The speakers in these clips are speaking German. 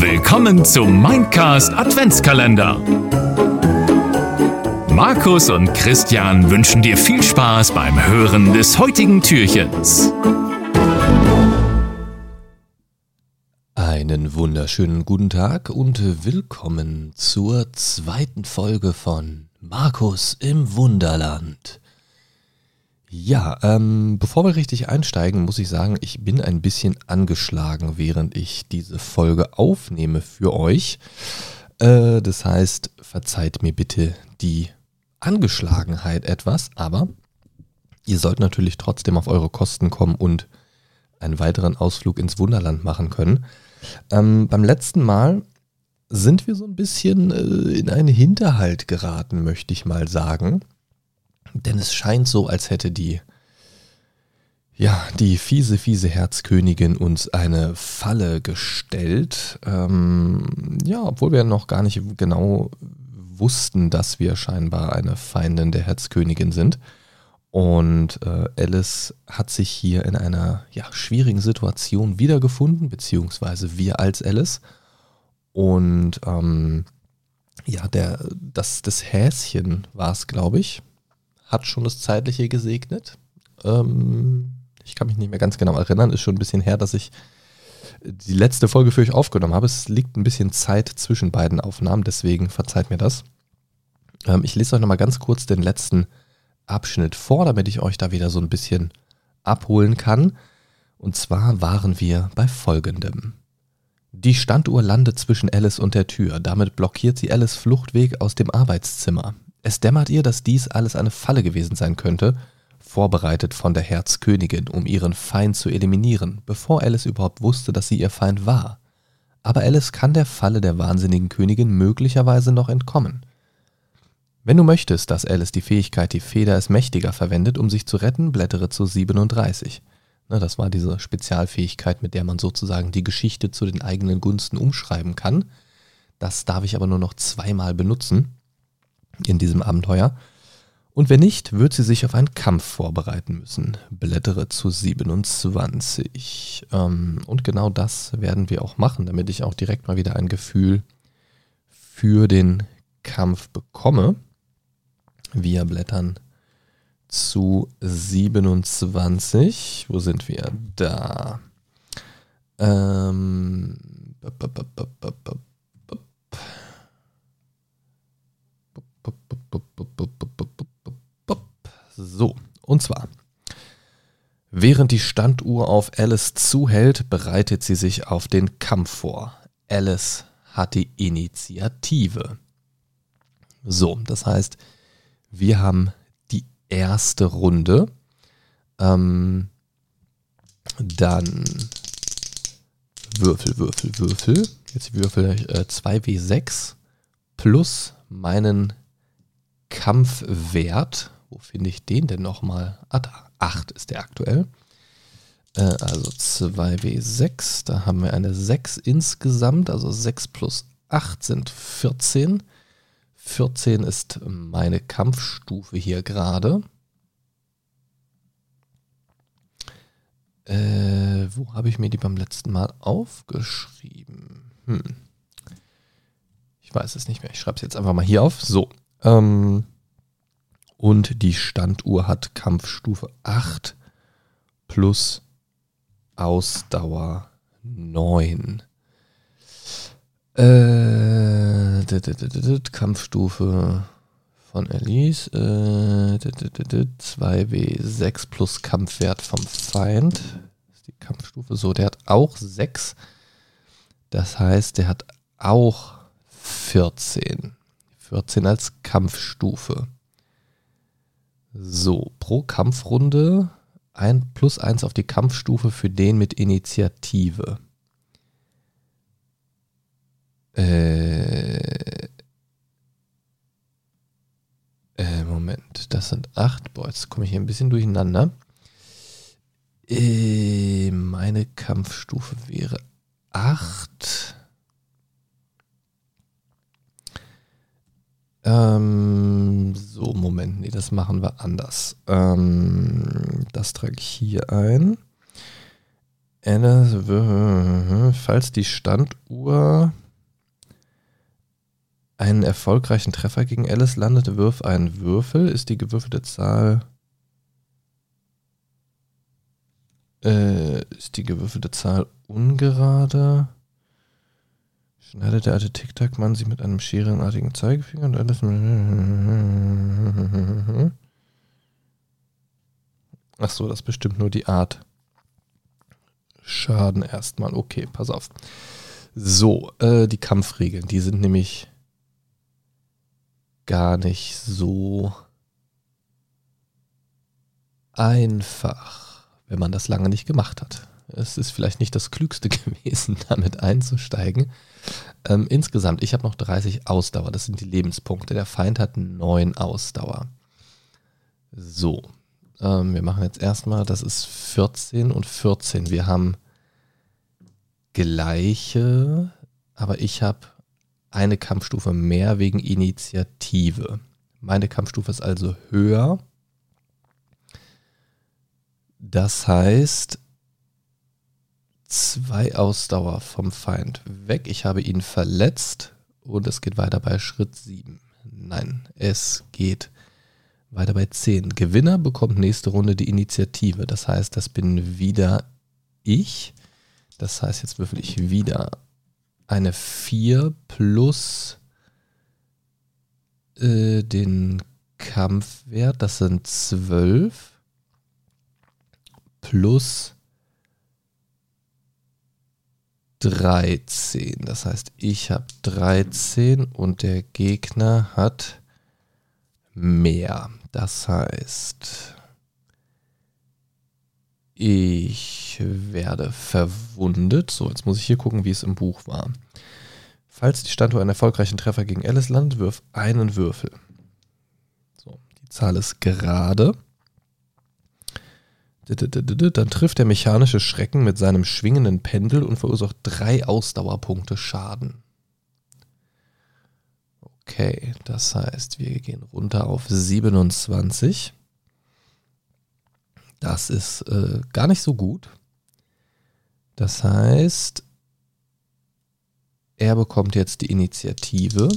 Willkommen zum Mindcast Adventskalender. Markus und Christian wünschen dir viel Spaß beim Hören des heutigen Türchens. Einen wunderschönen guten Tag und willkommen zur zweiten Folge von Markus im Wunderland. Ja, ähm, bevor wir richtig einsteigen, muss ich sagen, ich bin ein bisschen angeschlagen, während ich diese Folge aufnehme für euch. Äh, das heißt, verzeiht mir bitte die Angeschlagenheit etwas, aber ihr sollt natürlich trotzdem auf eure Kosten kommen und einen weiteren Ausflug ins Wunderland machen können. Ähm, beim letzten Mal sind wir so ein bisschen äh, in einen Hinterhalt geraten, möchte ich mal sagen. Denn es scheint so, als hätte die, ja, die fiese, fiese Herzkönigin uns eine Falle gestellt. Ähm, ja, obwohl wir noch gar nicht genau wussten, dass wir scheinbar eine Feindin der Herzkönigin sind. Und äh, Alice hat sich hier in einer ja, schwierigen Situation wiedergefunden, beziehungsweise wir als Alice. Und ähm, ja, der, das, das Häschen war es, glaube ich, hat schon das Zeitliche gesegnet. Ähm, ich kann mich nicht mehr ganz genau erinnern, ist schon ein bisschen her, dass ich die letzte Folge für euch aufgenommen habe. Es liegt ein bisschen Zeit zwischen beiden Aufnahmen, deswegen verzeiht mir das. Ähm, ich lese euch nochmal ganz kurz den letzten Abschnitt vor, damit ich euch da wieder so ein bisschen abholen kann. Und zwar waren wir bei folgendem. Die Standuhr landet zwischen Alice und der Tür. Damit blockiert sie Alice Fluchtweg aus dem Arbeitszimmer. Es dämmert ihr, dass dies alles eine Falle gewesen sein könnte, vorbereitet von der Herzkönigin, um ihren Feind zu eliminieren, bevor Alice überhaupt wusste, dass sie ihr Feind war. Aber Alice kann der Falle der wahnsinnigen Königin möglicherweise noch entkommen. Wenn du möchtest, dass Alice die Fähigkeit Die Feder ist mächtiger verwendet, um sich zu retten, blättere zu 37. Ne, das war diese Spezialfähigkeit, mit der man sozusagen die Geschichte zu den eigenen Gunsten umschreiben kann. Das darf ich aber nur noch zweimal benutzen in diesem Abenteuer. Und wenn nicht, wird sie sich auf einen Kampf vorbereiten müssen. Blättere zu 27. Ähm, und genau das werden wir auch machen, damit ich auch direkt mal wieder ein Gefühl für den Kampf bekomme. Wir blättern zu 27. Wo sind wir? Da. Ähm, so, und zwar. Während die Standuhr auf Alice zuhält, bereitet sie sich auf den Kampf vor. Alice hat die Initiative. So, das heißt, wir haben die erste Runde. Ähm, dann Würfel, Würfel, Würfel. Jetzt würfel ich äh, 2W6 plus meinen Kampfwert. Wo finde ich den denn nochmal? Ah, da. 8 ist der aktuell. Äh, also 2W6. Da haben wir eine 6 insgesamt. Also 6 plus 8 sind 14. 14 ist meine Kampfstufe hier gerade. Äh, wo habe ich mir die beim letzten Mal aufgeschrieben? Hm. Ich weiß es nicht mehr. Ich schreibe es jetzt einfach mal hier auf. So. Ähm, und die Standuhr hat Kampfstufe 8 plus Ausdauer 9. Äh, Kampfstufe von Elise. Äh, 2W6 plus Kampfwert vom Feind. Ist die Kampfstufe. So, der hat auch 6. Das heißt, der hat auch 14. 14 als Kampfstufe. So, pro Kampfrunde ein plus 1 auf die Kampfstufe für den mit Initiative. Äh, äh, Moment, das sind 8. Boah, jetzt komme ich hier ein bisschen durcheinander. Äh, meine Kampfstufe wäre 8. Ähm, so, Moment, nee, das machen wir anders. Ähm, das trage ich hier ein. Falls die Standuhr einen erfolgreichen Treffer gegen Alice landet, wirf einen Würfel. Ist die gewürfelte Zahl. Äh, ist die gewürfelte Zahl ungerade? Schneidet der alte Tic-Tac-Mann sie mit einem scherenartigen Zeigefinger und alles. Ach so, das bestimmt nur die Art. Schaden erstmal. Okay, pass auf. So, äh, die Kampfregeln, die sind nämlich gar nicht so einfach, wenn man das lange nicht gemacht hat. Es ist vielleicht nicht das Klügste gewesen, damit einzusteigen. Ähm, insgesamt, ich habe noch 30 Ausdauer, das sind die Lebenspunkte. Der Feind hat 9 Ausdauer. So, ähm, wir machen jetzt erstmal, das ist 14 und 14. Wir haben gleiche, aber ich habe eine Kampfstufe mehr wegen Initiative. Meine Kampfstufe ist also höher. Das heißt, zwei Ausdauer vom Feind weg. Ich habe ihn verletzt und es geht weiter bei Schritt 7. Nein, es geht weiter bei 10. Gewinner bekommt nächste Runde die Initiative. Das heißt, das bin wieder ich. Das heißt, jetzt würfel ich wieder eine 4 plus äh, den Kampfwert. Das sind 12 plus 13. Das heißt, ich habe 13 und der Gegner hat mehr. Das heißt, ich werde verwundet. So, jetzt muss ich hier gucken, wie es im Buch war. Falls die Standuhr einen erfolgreichen Treffer gegen Alice landet, wirf einen Würfel. So, die Zahl ist gerade. Dann trifft der mechanische Schrecken mit seinem schwingenden Pendel und verursacht drei Ausdauerpunkte Schaden. Okay, das heißt, wir gehen runter auf 27. Das ist äh, gar nicht so gut. Das heißt, er bekommt jetzt die Initiative.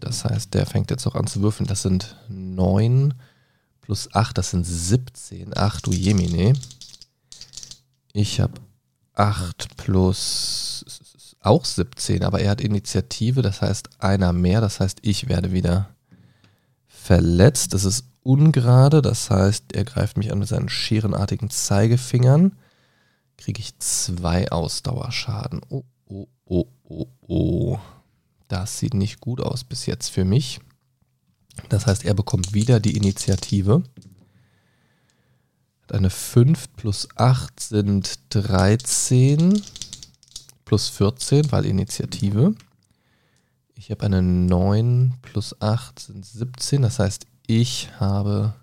Das heißt, der fängt jetzt auch an zu würfeln. Das sind 9 plus 8, das sind 17. Ach du Jemine. Ich habe 8 plus auch 17, aber er hat Initiative, das heißt einer mehr, das heißt ich werde wieder verletzt. Das ist ungerade, das heißt er greift mich an mit seinen scherenartigen Zeigefingern. Kriege ich zwei Ausdauerschaden. Oh, oh, oh, oh, oh. Das sieht nicht gut aus bis jetzt für mich. Das heißt, er bekommt wieder die Initiative. Eine 5 plus 8 sind 13 plus 14, weil Initiative. Ich habe eine 9 plus 8 sind 17. Das heißt, ich habe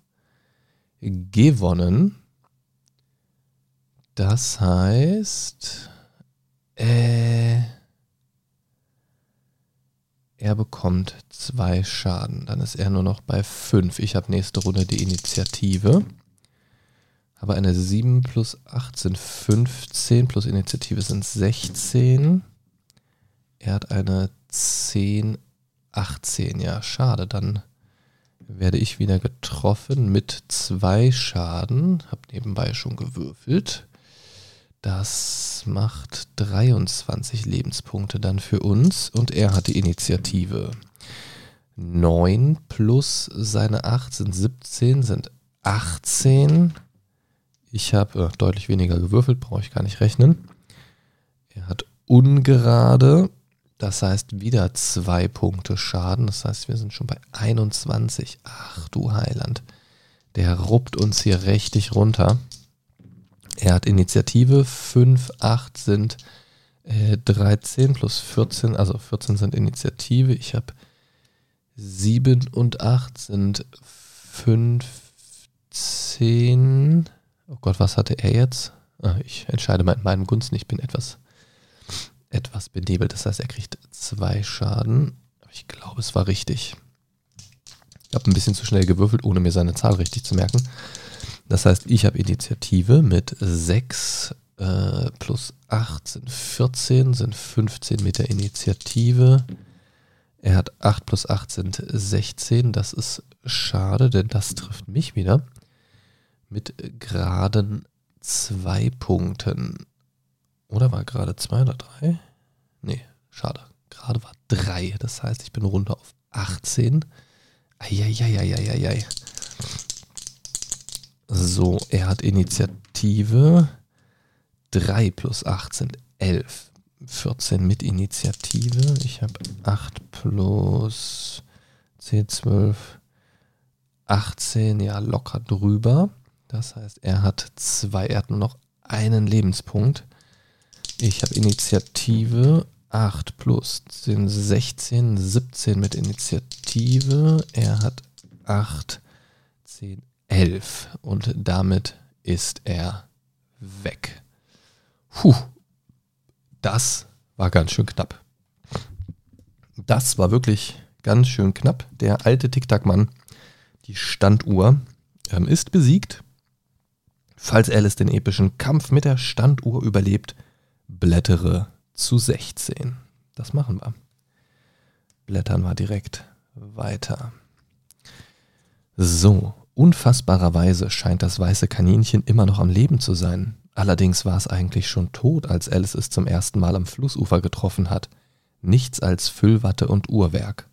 gewonnen. Das heißt, äh, er bekommt zwei Schaden. Dann ist er nur noch bei 5. Ich habe nächste Runde die Initiative. Aber eine 7 plus 8 sind 15, plus Initiative sind 16. Er hat eine 10, 18. Ja, schade. Dann werde ich wieder getroffen mit zwei Schaden. Hab nebenbei schon gewürfelt. Das macht 23 Lebenspunkte dann für uns und er hat die Initiative. 9 plus seine 8 sind 17, sind 18. Ich habe äh, deutlich weniger gewürfelt, brauche ich gar nicht rechnen. Er hat ungerade, das heißt wieder zwei Punkte Schaden. Das heißt, wir sind schon bei 21. Ach du Heiland. Der ruppt uns hier richtig runter. Er hat Initiative. 5, 8 sind äh, 13 plus 14, also 14 sind Initiative. Ich habe 7 und 8 sind 15. Oh Gott, was hatte er jetzt? Ah, ich entscheide mal in meinem Gunsten. Ich bin etwas, etwas benebelt. Das heißt, er kriegt zwei Schaden. Ich glaube, es war richtig. Ich habe ein bisschen zu schnell gewürfelt, ohne mir seine Zahl richtig zu merken. Das heißt, ich habe Initiative mit sechs äh, plus 8 sind 14, sind 15 mit der Initiative. Er hat 8 plus 8 sind 16. Das ist schade, denn das trifft mich wieder. Mit geraden 2 Punkten. Oder war gerade 2 oder 3? Nee, schade. Gerade war 3. Das heißt, ich bin runter auf 18. Eieieiei. So, er hat Initiative. 3 plus 8 sind 11. 14 mit Initiative. Ich habe 8 plus 10, 12, 18, ja, locker drüber. Das heißt, er hat zwei, er hat nur noch einen Lebenspunkt. Ich habe Initiative 8 plus 10, 16, 17 mit Initiative. Er hat 8, 10, 11 und damit ist er weg. Puh, das war ganz schön knapp. Das war wirklich ganz schön knapp. Der alte Tic-Tac-Mann, die Standuhr, ähm, ist besiegt. Falls Alice den epischen Kampf mit der Standuhr überlebt, blättere zu 16. Das machen wir. Blättern wir direkt weiter. So, unfassbarerweise scheint das weiße Kaninchen immer noch am Leben zu sein. Allerdings war es eigentlich schon tot, als Alice es zum ersten Mal am Flussufer getroffen hat. Nichts als Füllwatte und Uhrwerk.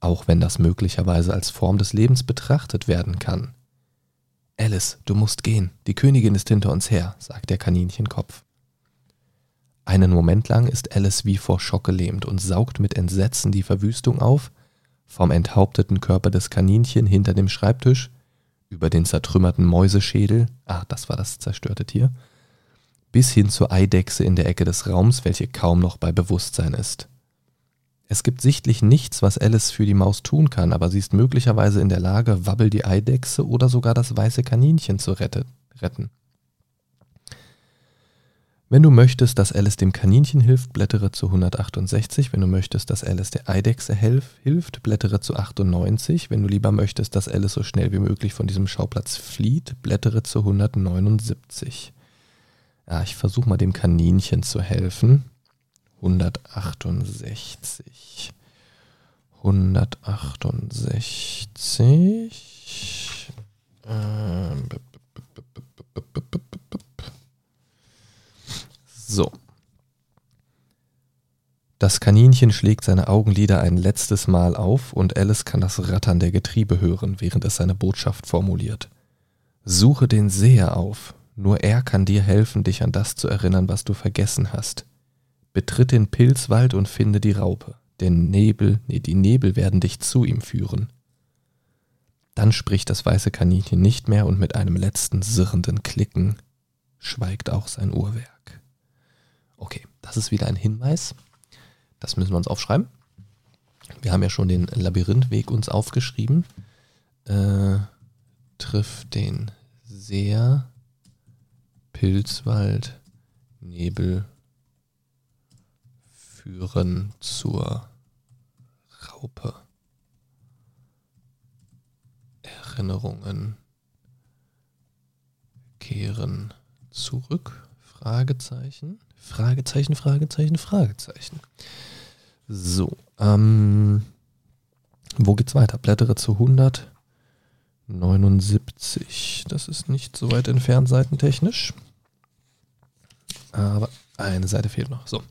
Auch wenn das möglicherweise als Form des Lebens betrachtet werden kann. Alice, du musst gehen, die Königin ist hinter uns her, sagt der Kaninchenkopf. Einen Moment lang ist Alice wie vor Schock gelähmt und saugt mit Entsetzen die Verwüstung auf, vom enthaupteten Körper des Kaninchen hinter dem Schreibtisch über den zertrümmerten Mäuseschädel, ah, das war das zerstörte Tier, bis hin zur Eidechse in der Ecke des Raums, welche kaum noch bei Bewusstsein ist. Es gibt sichtlich nichts, was Alice für die Maus tun kann, aber sie ist möglicherweise in der Lage, Wabbel die Eidechse oder sogar das weiße Kaninchen zu retten. Wenn du möchtest, dass Alice dem Kaninchen hilft, blättere zu 168. Wenn du möchtest, dass Alice der Eidechse hilft, blättere zu 98. Wenn du lieber möchtest, dass Alice so schnell wie möglich von diesem Schauplatz flieht, blättere zu 179. Ja, ich versuche mal dem Kaninchen zu helfen. 168. 168. Ähm, so. Das Kaninchen schlägt seine Augenlider ein letztes Mal auf und Alice kann das Rattern der Getriebe hören, während es seine Botschaft formuliert. Suche den Seher auf, nur er kann dir helfen, dich an das zu erinnern, was du vergessen hast. Betritt den Pilzwald und finde die Raupe, denn Nebel, nee, die Nebel werden dich zu ihm führen. Dann spricht das weiße Kaninchen nicht mehr und mit einem letzten sirrenden Klicken schweigt auch sein Uhrwerk. Okay, das ist wieder ein Hinweis. Das müssen wir uns aufschreiben. Wir haben ja schon den Labyrinthweg uns aufgeschrieben. Äh, trifft den Seer, Pilzwald, Nebel führen zur Raupe. Erinnerungen kehren zurück. Fragezeichen. Fragezeichen, Fragezeichen, Fragezeichen. So, ähm, wo geht's weiter? Blättere zu 179. Das ist nicht so weit entfernt seitentechnisch. Aber eine Seite fehlt noch. So.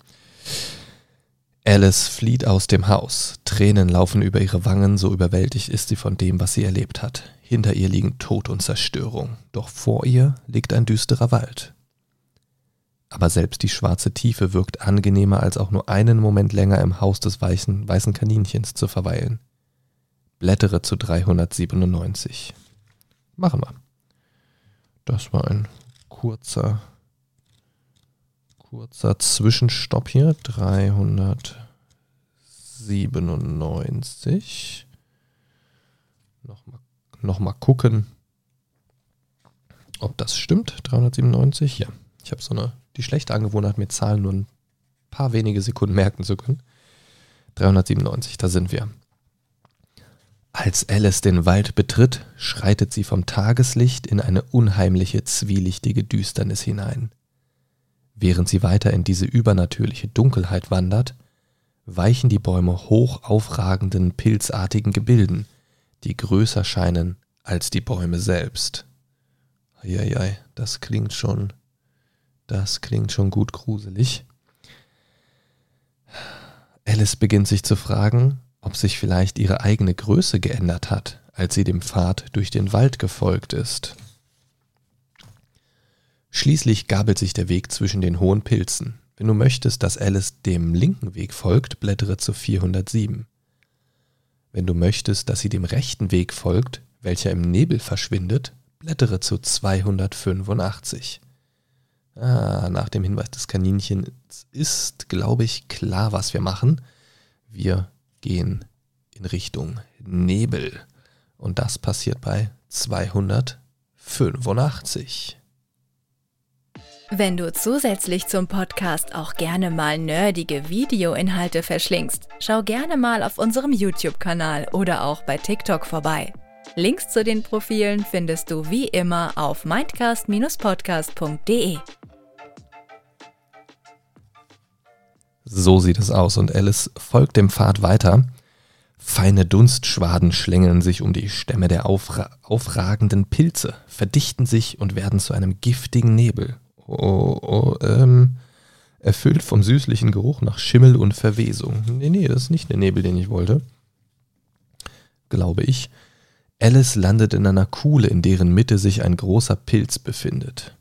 Alice flieht aus dem Haus. Tränen laufen über ihre Wangen, so überwältigt ist sie von dem, was sie erlebt hat. Hinter ihr liegen Tod und Zerstörung. Doch vor ihr liegt ein düsterer Wald. Aber selbst die schwarze Tiefe wirkt angenehmer, als auch nur einen Moment länger im Haus des weißen, weißen Kaninchens zu verweilen. Blättere zu 397. Machen wir. Das war ein kurzer, kurzer Zwischenstopp hier. 397. Nochmal noch mal gucken, ob das stimmt. 397, ja. Ich habe so eine die schlechte Angewohnheit, mir Zahlen nur ein paar wenige Sekunden merken zu können. 397, da sind wir. Als Alice den Wald betritt, schreitet sie vom Tageslicht in eine unheimliche, zwielichtige Düsternis hinein. Während sie weiter in diese übernatürliche Dunkelheit wandert, weichen die Bäume hoch aufragenden pilzartigen Gebilden, die größer scheinen als die Bäume selbst. Eieiei, das klingt schon, das klingt schon gut gruselig. Alice beginnt sich zu fragen, ob sich vielleicht ihre eigene Größe geändert hat, als sie dem Pfad durch den Wald gefolgt ist. Schließlich gabelt sich der Weg zwischen den hohen Pilzen. Wenn du möchtest, dass Alice dem linken Weg folgt, blättere zu 407. Wenn du möchtest, dass sie dem rechten Weg folgt, welcher im Nebel verschwindet, blättere zu 285. Ah, nach dem Hinweis des Kaninchens ist, glaube ich, klar, was wir machen. Wir gehen in Richtung Nebel. Und das passiert bei 285. Wenn du zusätzlich zum Podcast auch gerne mal nerdige Videoinhalte verschlingst, schau gerne mal auf unserem YouTube-Kanal oder auch bei TikTok vorbei. Links zu den Profilen findest du wie immer auf mindcast-podcast.de. So sieht es aus und Alice folgt dem Pfad weiter. Feine Dunstschwaden schlängeln sich um die Stämme der aufra aufragenden Pilze, verdichten sich und werden zu einem giftigen Nebel. Oh, oh, ähm, erfüllt vom süßlichen Geruch nach Schimmel und Verwesung. Nee, nee, das ist nicht der Nebel, den ich wollte. Glaube ich. Alice landet in einer Kuhle, in deren Mitte sich ein großer Pilz befindet.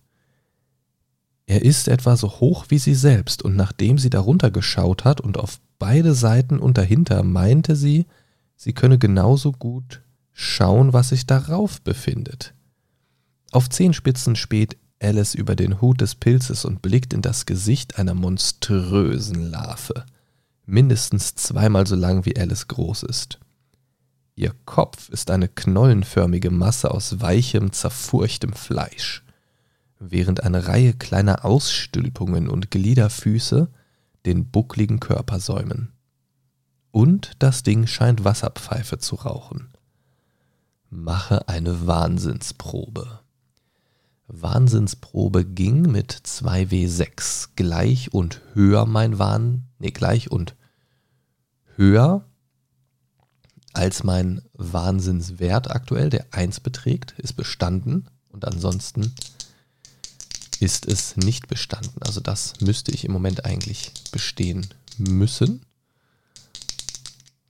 Er ist etwa so hoch wie sie selbst, und nachdem sie darunter geschaut hat und auf beide Seiten und dahinter, meinte sie, sie könne genauso gut schauen, was sich darauf befindet. Auf Zehenspitzen späht Alice über den Hut des Pilzes und blickt in das Gesicht einer monströsen Larve, mindestens zweimal so lang wie Alice groß ist. Ihr Kopf ist eine knollenförmige Masse aus weichem, zerfurchtem Fleisch während eine Reihe kleiner Ausstülpungen und Gliederfüße den buckligen Körper säumen. Und das Ding scheint Wasserpfeife zu rauchen. Mache eine Wahnsinnsprobe. Wahnsinnsprobe ging mit 2W6 gleich und höher mein Wahn, nee, gleich und höher als mein Wahnsinnswert aktuell, der 1 beträgt, ist bestanden und ansonsten ist es nicht bestanden. Also das müsste ich im Moment eigentlich bestehen müssen,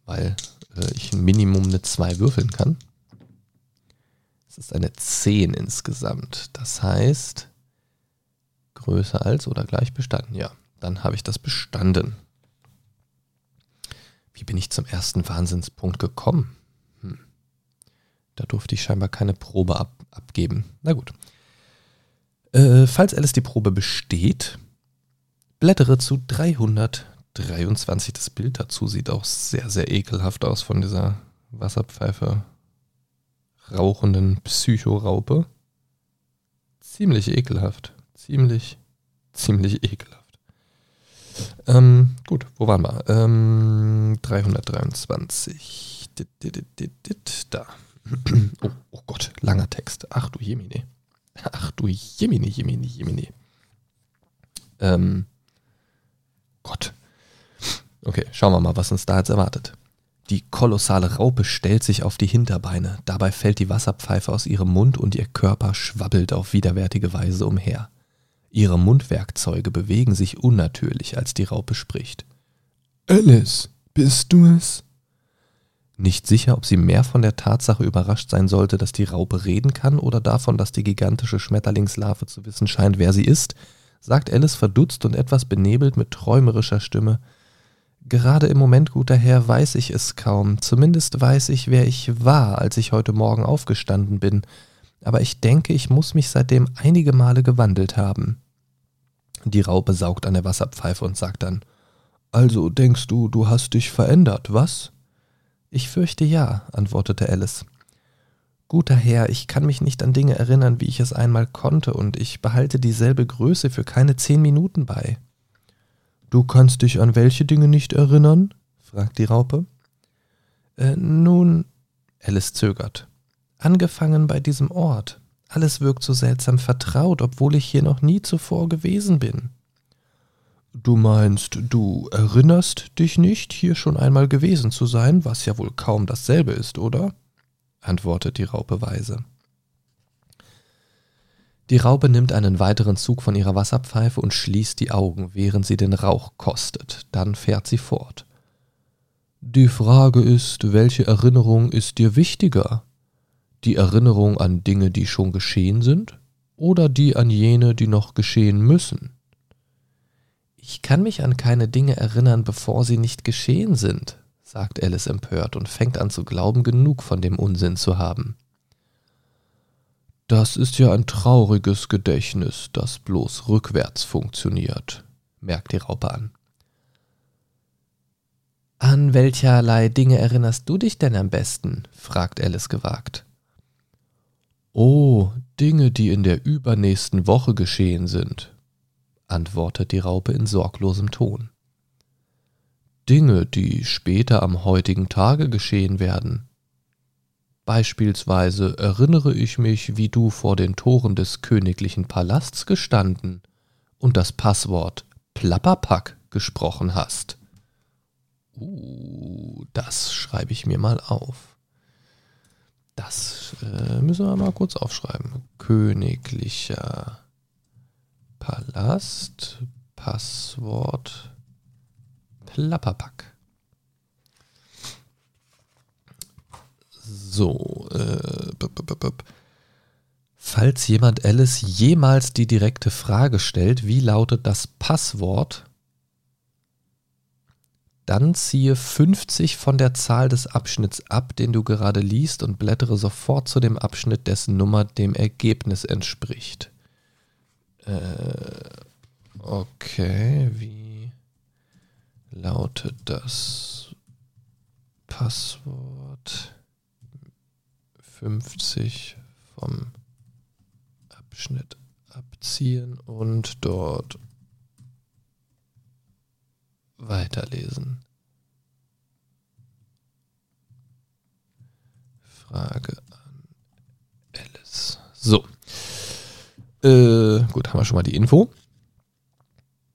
weil äh, ich ein Minimum eine 2 würfeln kann. Es ist eine 10 insgesamt. Das heißt, größer als oder gleich bestanden. Ja, dann habe ich das bestanden. Wie bin ich zum ersten Wahnsinnspunkt gekommen? Hm. Da durfte ich scheinbar keine Probe ab abgeben. Na gut. Äh, falls Alice die Probe besteht, blättere zu 323. Das Bild dazu sieht auch sehr, sehr ekelhaft aus von dieser Wasserpfeife rauchenden Psychoraupe. Ziemlich ekelhaft. Ziemlich, ziemlich ekelhaft. Ähm, gut, wo waren wir? Ähm, 323. Da. Oh, oh Gott, langer Text. Ach du Jemine. Ach du Jemini, Jemini, Jemini. Ähm, Gott. Okay, schauen wir mal, was uns da jetzt erwartet. Die kolossale Raupe stellt sich auf die Hinterbeine, dabei fällt die Wasserpfeife aus ihrem Mund und ihr Körper schwabbelt auf widerwärtige Weise umher. Ihre Mundwerkzeuge bewegen sich unnatürlich, als die Raupe spricht. Alice, bist du es? Nicht sicher, ob sie mehr von der Tatsache überrascht sein sollte, dass die Raupe reden kann oder davon, dass die gigantische Schmetterlingslarve zu wissen scheint, wer sie ist, sagt Alice verdutzt und etwas benebelt mit träumerischer Stimme. Gerade im Moment, guter Herr, weiß ich es kaum. Zumindest weiß ich, wer ich war, als ich heute Morgen aufgestanden bin. Aber ich denke, ich muss mich seitdem einige Male gewandelt haben. Die Raupe saugt an der Wasserpfeife und sagt dann, Also denkst du, du hast dich verändert, was? Ich fürchte ja, antwortete Alice. Guter Herr, ich kann mich nicht an Dinge erinnern, wie ich es einmal konnte, und ich behalte dieselbe Größe für keine zehn Minuten bei. Du kannst dich an welche Dinge nicht erinnern? fragt die Raupe. Äh, nun, Alice zögert. Angefangen bei diesem Ort. Alles wirkt so seltsam vertraut, obwohl ich hier noch nie zuvor gewesen bin. Du meinst, du erinnerst dich nicht, hier schon einmal gewesen zu sein, was ja wohl kaum dasselbe ist, oder? antwortet die Raupe weise. Die Raupe nimmt einen weiteren Zug von ihrer Wasserpfeife und schließt die Augen, während sie den Rauch kostet. Dann fährt sie fort. Die Frage ist, welche Erinnerung ist dir wichtiger? Die Erinnerung an Dinge, die schon geschehen sind, oder die an jene, die noch geschehen müssen? Ich kann mich an keine Dinge erinnern, bevor sie nicht geschehen sind, sagt Alice empört und fängt an zu glauben, genug von dem Unsinn zu haben. Das ist ja ein trauriges Gedächtnis, das bloß rückwärts funktioniert, merkt die Raupe an. An welcherlei Dinge erinnerst du dich denn am besten? fragt Alice gewagt. Oh, Dinge, die in der übernächsten Woche geschehen sind, antwortet die Raupe in sorglosem Ton. Dinge, die später am heutigen Tage geschehen werden, Beispielsweise erinnere ich mich, wie du vor den Toren des königlichen Palasts gestanden und das Passwort Plapperpack gesprochen hast. Uh, das schreibe ich mir mal auf. Das äh, müssen wir mal kurz aufschreiben. Königlicher Palast, Passwort Plapperpack. So, äh, falls jemand Alice jemals die direkte Frage stellt, wie lautet das Passwort, dann ziehe 50 von der Zahl des Abschnitts ab, den du gerade liest, und blättere sofort zu dem Abschnitt, dessen Nummer dem Ergebnis entspricht. Äh, okay, wie lautet das Passwort? 50 vom Abschnitt abziehen und dort weiterlesen. Frage an Alice. So. Äh, gut, haben wir schon mal die Info.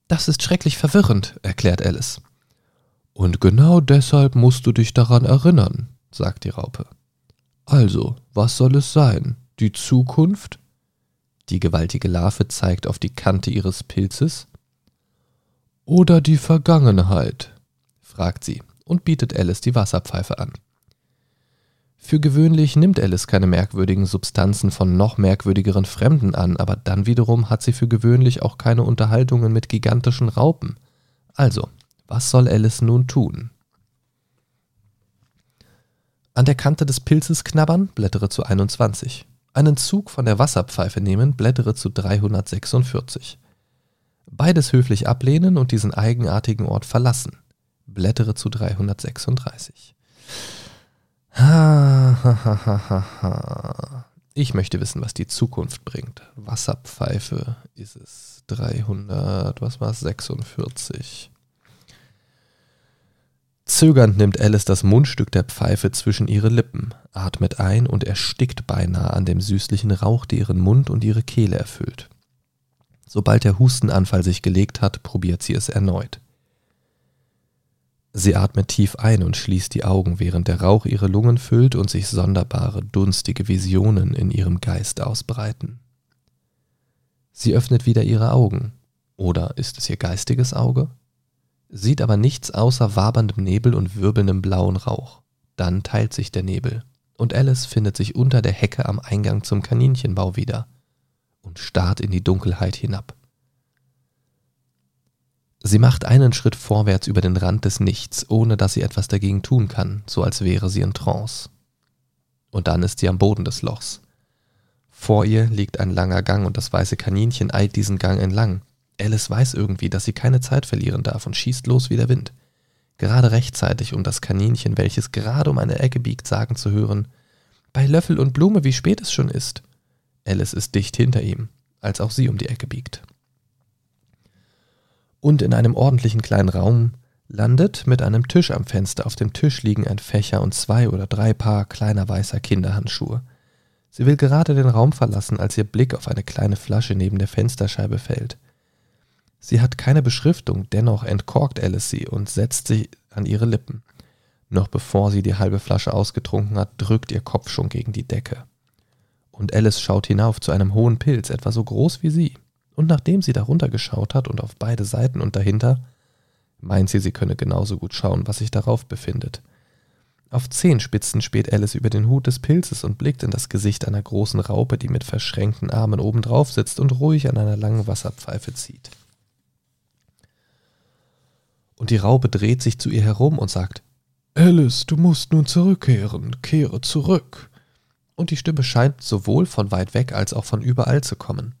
Das ist schrecklich verwirrend, erklärt Alice. Und genau deshalb musst du dich daran erinnern, sagt die Raupe. Also, was soll es sein? Die Zukunft? Die gewaltige Larve zeigt auf die Kante ihres Pilzes. Oder die Vergangenheit? fragt sie und bietet Alice die Wasserpfeife an. Für gewöhnlich nimmt Alice keine merkwürdigen Substanzen von noch merkwürdigeren Fremden an, aber dann wiederum hat sie für gewöhnlich auch keine Unterhaltungen mit gigantischen Raupen. Also, was soll Alice nun tun? An der Kante des Pilzes knabbern, blättere zu 21. Einen Zug von der Wasserpfeife nehmen, blättere zu 346. Beides höflich ablehnen und diesen eigenartigen Ort verlassen. Blättere zu 336. Ich möchte wissen, was die Zukunft bringt. Wasserpfeife ist es 300, was war es, 46. Zögernd nimmt Alice das Mundstück der Pfeife zwischen ihre Lippen, atmet ein und erstickt beinahe an dem süßlichen Rauch, der ihren Mund und ihre Kehle erfüllt. Sobald der Hustenanfall sich gelegt hat, probiert sie es erneut. Sie atmet tief ein und schließt die Augen, während der Rauch ihre Lungen füllt und sich sonderbare, dunstige Visionen in ihrem Geist ausbreiten. Sie öffnet wieder ihre Augen. Oder ist es ihr geistiges Auge? sieht aber nichts außer waberndem Nebel und wirbelndem blauen Rauch. Dann teilt sich der Nebel und Alice findet sich unter der Hecke am Eingang zum Kaninchenbau wieder und starrt in die Dunkelheit hinab. Sie macht einen Schritt vorwärts über den Rand des Nichts, ohne dass sie etwas dagegen tun kann, so als wäre sie in Trance. Und dann ist sie am Boden des Lochs. Vor ihr liegt ein langer Gang und das weiße Kaninchen eilt diesen Gang entlang, Alice weiß irgendwie, dass sie keine Zeit verlieren darf und schießt los wie der Wind. Gerade rechtzeitig, um das Kaninchen, welches gerade um eine Ecke biegt, sagen zu hören, bei Löffel und Blume, wie spät es schon ist. Alice ist dicht hinter ihm, als auch sie um die Ecke biegt. Und in einem ordentlichen kleinen Raum landet mit einem Tisch am Fenster. Auf dem Tisch liegen ein Fächer und zwei oder drei Paar kleiner weißer Kinderhandschuhe. Sie will gerade den Raum verlassen, als ihr Blick auf eine kleine Flasche neben der Fensterscheibe fällt. Sie hat keine Beschriftung, dennoch entkorkt Alice sie und setzt sie an ihre Lippen. Noch bevor sie die halbe Flasche ausgetrunken hat, drückt ihr Kopf schon gegen die Decke. Und Alice schaut hinauf zu einem hohen Pilz, etwa so groß wie sie. Und nachdem sie darunter geschaut hat und auf beide Seiten und dahinter, meint sie, sie könne genauso gut schauen, was sich darauf befindet. Auf Zehenspitzen späht Alice über den Hut des Pilzes und blickt in das Gesicht einer großen Raupe, die mit verschränkten Armen obendrauf sitzt und ruhig an einer langen Wasserpfeife zieht. Und die Raupe dreht sich zu ihr herum und sagt, Alice, du musst nun zurückkehren, kehre zurück. Und die Stimme scheint sowohl von weit weg als auch von überall zu kommen.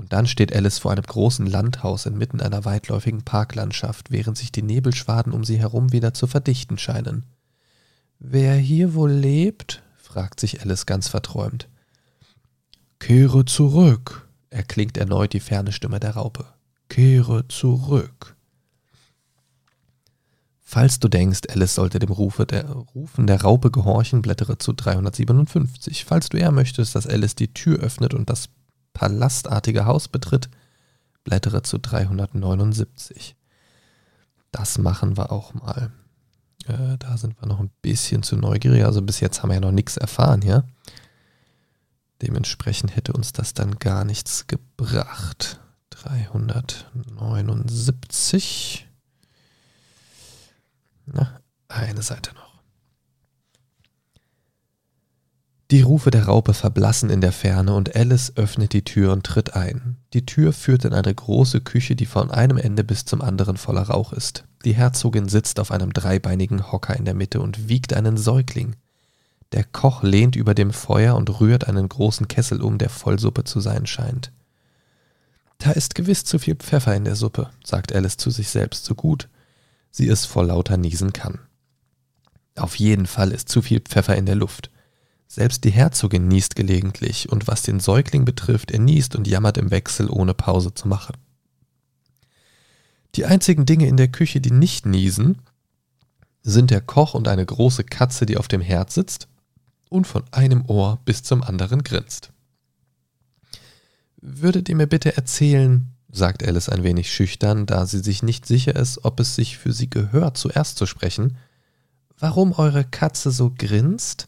Und dann steht Alice vor einem großen Landhaus inmitten einer weitläufigen Parklandschaft, während sich die Nebelschwaden um sie herum wieder zu verdichten scheinen. Wer hier wohl lebt? fragt sich Alice ganz verträumt. Kehre zurück, erklingt erneut die ferne Stimme der Raupe. Kehre zurück. Falls du denkst, Alice sollte dem Rufe der, Rufen der Raupe gehorchen, blättere zu 357. Falls du eher möchtest, dass Alice die Tür öffnet und das palastartige Haus betritt, blättere zu 379. Das machen wir auch mal. Äh, da sind wir noch ein bisschen zu neugierig. Also bis jetzt haben wir ja noch nichts erfahren hier. Dementsprechend hätte uns das dann gar nichts gebracht. 379. Na, eine Seite noch. Die Rufe der Raupe verblassen in der Ferne und Alice öffnet die Tür und tritt ein. Die Tür führt in eine große Küche, die von einem Ende bis zum anderen voller Rauch ist. Die Herzogin sitzt auf einem dreibeinigen Hocker in der Mitte und wiegt einen Säugling. Der Koch lehnt über dem Feuer und rührt einen großen Kessel um, der voll Suppe zu sein scheint. Da ist gewiss zu viel Pfeffer in der Suppe, sagt Alice zu sich selbst, so gut sie es vor lauter Niesen kann. Auf jeden Fall ist zu viel Pfeffer in der Luft. Selbst die Herzogin niest gelegentlich, und was den Säugling betrifft, er niest und jammert im Wechsel, ohne Pause zu machen. Die einzigen Dinge in der Küche, die nicht niesen, sind der Koch und eine große Katze, die auf dem Herd sitzt und von einem Ohr bis zum anderen grinst. Würdet ihr mir bitte erzählen, sagt Alice ein wenig schüchtern, da sie sich nicht sicher ist, ob es sich für sie gehört, zuerst zu sprechen, warum eure Katze so grinst?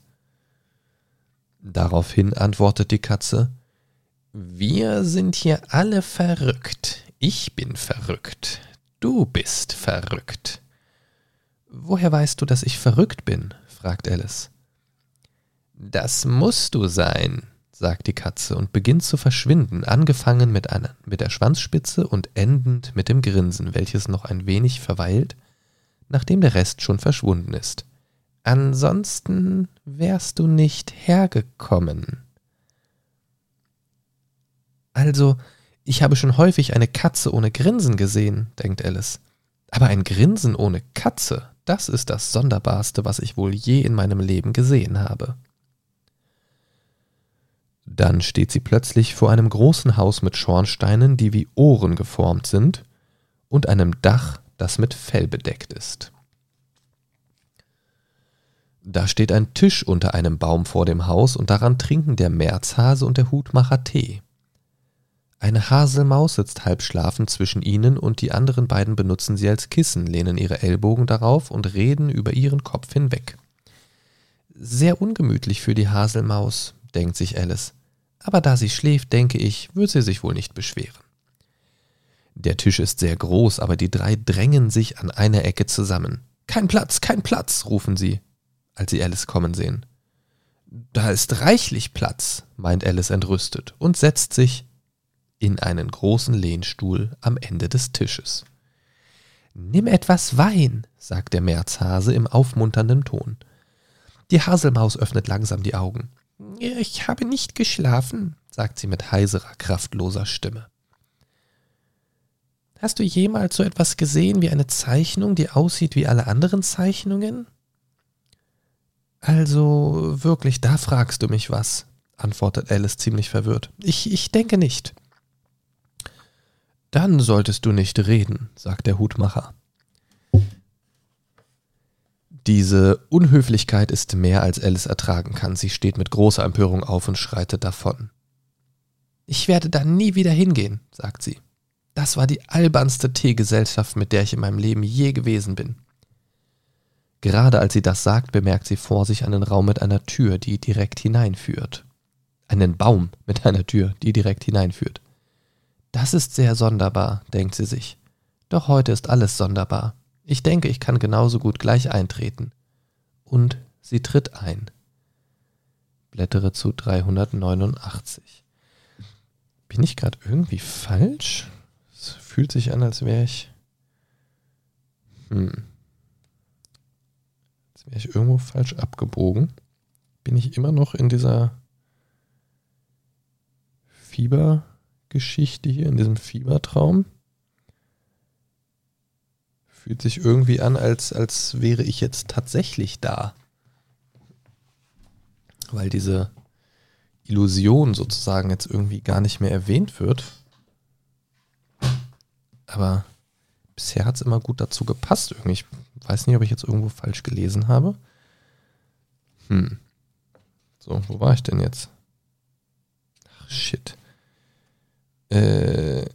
Daraufhin antwortet die Katze Wir sind hier alle verrückt. Ich bin verrückt. Du bist verrückt. Woher weißt du, dass ich verrückt bin? fragt Alice. Das musst du sein, sagt die Katze und beginnt zu verschwinden, angefangen mit, einer, mit der Schwanzspitze und endend mit dem Grinsen, welches noch ein wenig verweilt, nachdem der Rest schon verschwunden ist. Ansonsten wärst du nicht hergekommen. Also, ich habe schon häufig eine Katze ohne Grinsen gesehen, denkt Alice. Aber ein Grinsen ohne Katze, das ist das Sonderbarste, was ich wohl je in meinem Leben gesehen habe. Dann steht sie plötzlich vor einem großen Haus mit Schornsteinen, die wie Ohren geformt sind, und einem Dach, das mit Fell bedeckt ist. Da steht ein Tisch unter einem Baum vor dem Haus und daran trinken der Märzhase und der Hutmacher Tee. Eine Haselmaus sitzt halb schlafend zwischen ihnen und die anderen beiden benutzen sie als Kissen, lehnen ihre Ellbogen darauf und reden über ihren Kopf hinweg. Sehr ungemütlich für die Haselmaus, denkt sich Alice, aber da sie schläft, denke ich, wird sie sich wohl nicht beschweren. Der Tisch ist sehr groß, aber die drei drängen sich an einer Ecke zusammen. Kein Platz, kein Platz, rufen sie als sie Alice kommen sehen. Da ist reichlich Platz, meint Alice entrüstet und setzt sich in einen großen Lehnstuhl am Ende des Tisches. Nimm etwas Wein, sagt der Märzhase im aufmunternden Ton. Die Haselmaus öffnet langsam die Augen. Ich habe nicht geschlafen, sagt sie mit heiserer, kraftloser Stimme. Hast du jemals so etwas gesehen wie eine Zeichnung, die aussieht wie alle anderen Zeichnungen? Also wirklich, da fragst du mich was, antwortet Alice ziemlich verwirrt. Ich, ich denke nicht. Dann solltest du nicht reden, sagt der Hutmacher. Diese Unhöflichkeit ist mehr, als Alice ertragen kann. Sie steht mit großer Empörung auf und schreitet davon. Ich werde da nie wieder hingehen, sagt sie. Das war die albernste Teegesellschaft, mit der ich in meinem Leben je gewesen bin. Gerade als sie das sagt, bemerkt sie vor sich einen Raum mit einer Tür, die direkt hineinführt. Einen Baum mit einer Tür, die direkt hineinführt. Das ist sehr sonderbar, denkt sie sich. Doch heute ist alles sonderbar. Ich denke, ich kann genauso gut gleich eintreten. Und sie tritt ein. Blättere zu 389. Bin ich gerade irgendwie falsch? Es fühlt sich an, als wäre ich. Hm. Als wäre ich irgendwo falsch abgebogen. Bin ich immer noch in dieser Fiebergeschichte hier, in diesem Fiebertraum? Fühlt sich irgendwie an, als, als wäre ich jetzt tatsächlich da. Weil diese Illusion sozusagen jetzt irgendwie gar nicht mehr erwähnt wird. Aber bisher hat es immer gut dazu gepasst. Irgendwie. Ich weiß nicht, ob ich jetzt irgendwo falsch gelesen habe. Hm. So, wo war ich denn jetzt? Ach, shit. Äh,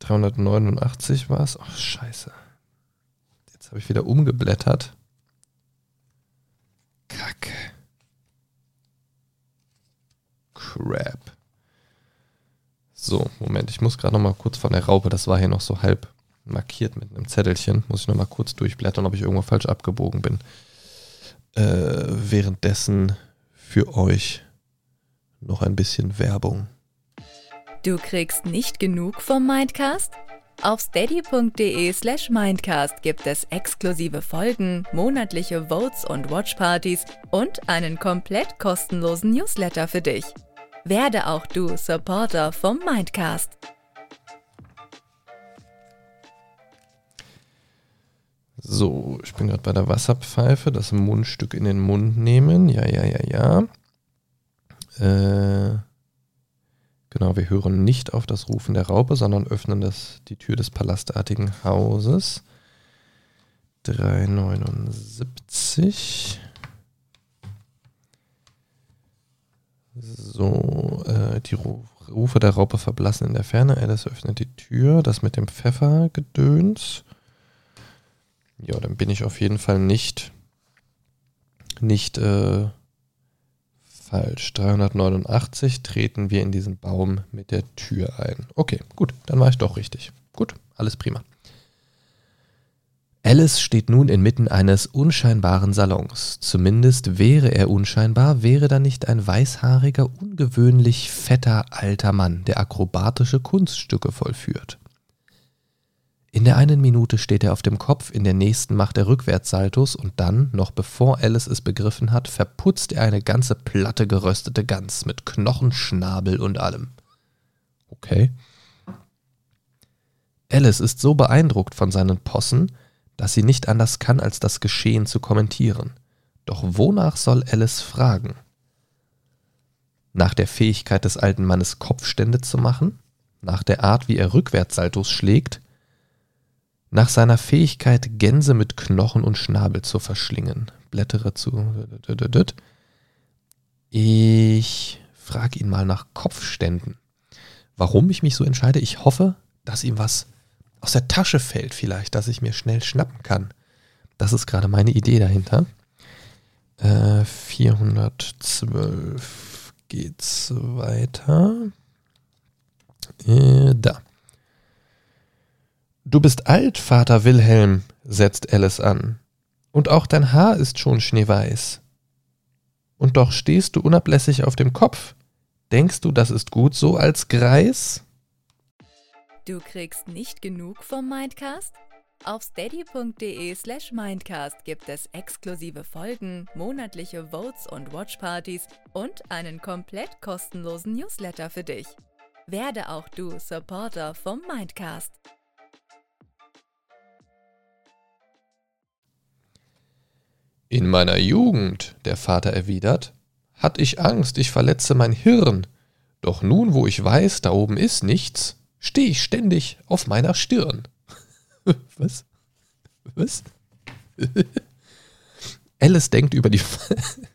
389 war es. Ach, scheiße habe ich wieder umgeblättert. Kacke. Crap. So, Moment, ich muss gerade noch mal kurz von der Raupe, das war hier noch so halb markiert mit einem Zettelchen, muss ich noch mal kurz durchblättern, ob ich irgendwo falsch abgebogen bin. Äh, währenddessen für euch noch ein bisschen Werbung. Du kriegst nicht genug vom Mindcast? Auf steady.de slash mindcast gibt es exklusive Folgen, monatliche Votes und Watchpartys und einen komplett kostenlosen Newsletter für dich. Werde auch du Supporter vom Mindcast. So, ich bin gerade bei der Wasserpfeife, das Mundstück in den Mund nehmen. Ja, ja, ja, ja. Äh, Genau, wir hören nicht auf das Rufen der Raupe, sondern öffnen das, die Tür des palastartigen Hauses. 379. So, äh, die Rufe der Raupe verblassen in der Ferne. Alice öffnet die Tür. Das mit dem Pfeffergedöns. Ja, dann bin ich auf jeden Fall nicht, nicht äh, Falsch. 389 treten wir in diesen Baum mit der Tür ein. Okay, gut, dann war ich doch richtig. Gut, alles prima. Alice steht nun inmitten eines unscheinbaren Salons. Zumindest wäre er unscheinbar, wäre da nicht ein weißhaariger, ungewöhnlich fetter alter Mann, der akrobatische Kunststücke vollführt. In der einen Minute steht er auf dem Kopf, in der nächsten macht er Rückwärtssaltos und dann, noch bevor Alice es begriffen hat, verputzt er eine ganze Platte geröstete Gans mit Knochen, Schnabel und allem. Okay. Alice ist so beeindruckt von seinen Possen, dass sie nicht anders kann, als das Geschehen zu kommentieren. Doch wonach soll Alice fragen? Nach der Fähigkeit des alten Mannes Kopfstände zu machen? Nach der Art, wie er Rückwärtssaltos schlägt? Nach seiner Fähigkeit, Gänse mit Knochen und Schnabel zu verschlingen. Blättere zu. Ich frage ihn mal nach Kopfständen. Warum ich mich so entscheide? Ich hoffe, dass ihm was aus der Tasche fällt, vielleicht, dass ich mir schnell schnappen kann. Das ist gerade meine Idee dahinter. Äh, 412 geht's weiter. Äh, da. Du bist alt, Vater Wilhelm, setzt Alice an, und auch dein Haar ist schon schneeweiß. Und doch stehst du unablässig auf dem Kopf. Denkst du, das ist gut so als Greis? Du kriegst nicht genug vom Mindcast? Auf steady.de slash Mindcast gibt es exklusive Folgen, monatliche Votes und Watchpartys und einen komplett kostenlosen Newsletter für dich. Werde auch du Supporter vom Mindcast. In meiner Jugend, der Vater erwidert, hatt ich Angst, ich verletze mein Hirn. Doch nun, wo ich weiß, da oben ist nichts, steh ich ständig auf meiner Stirn. Was? Was? Alice denkt über die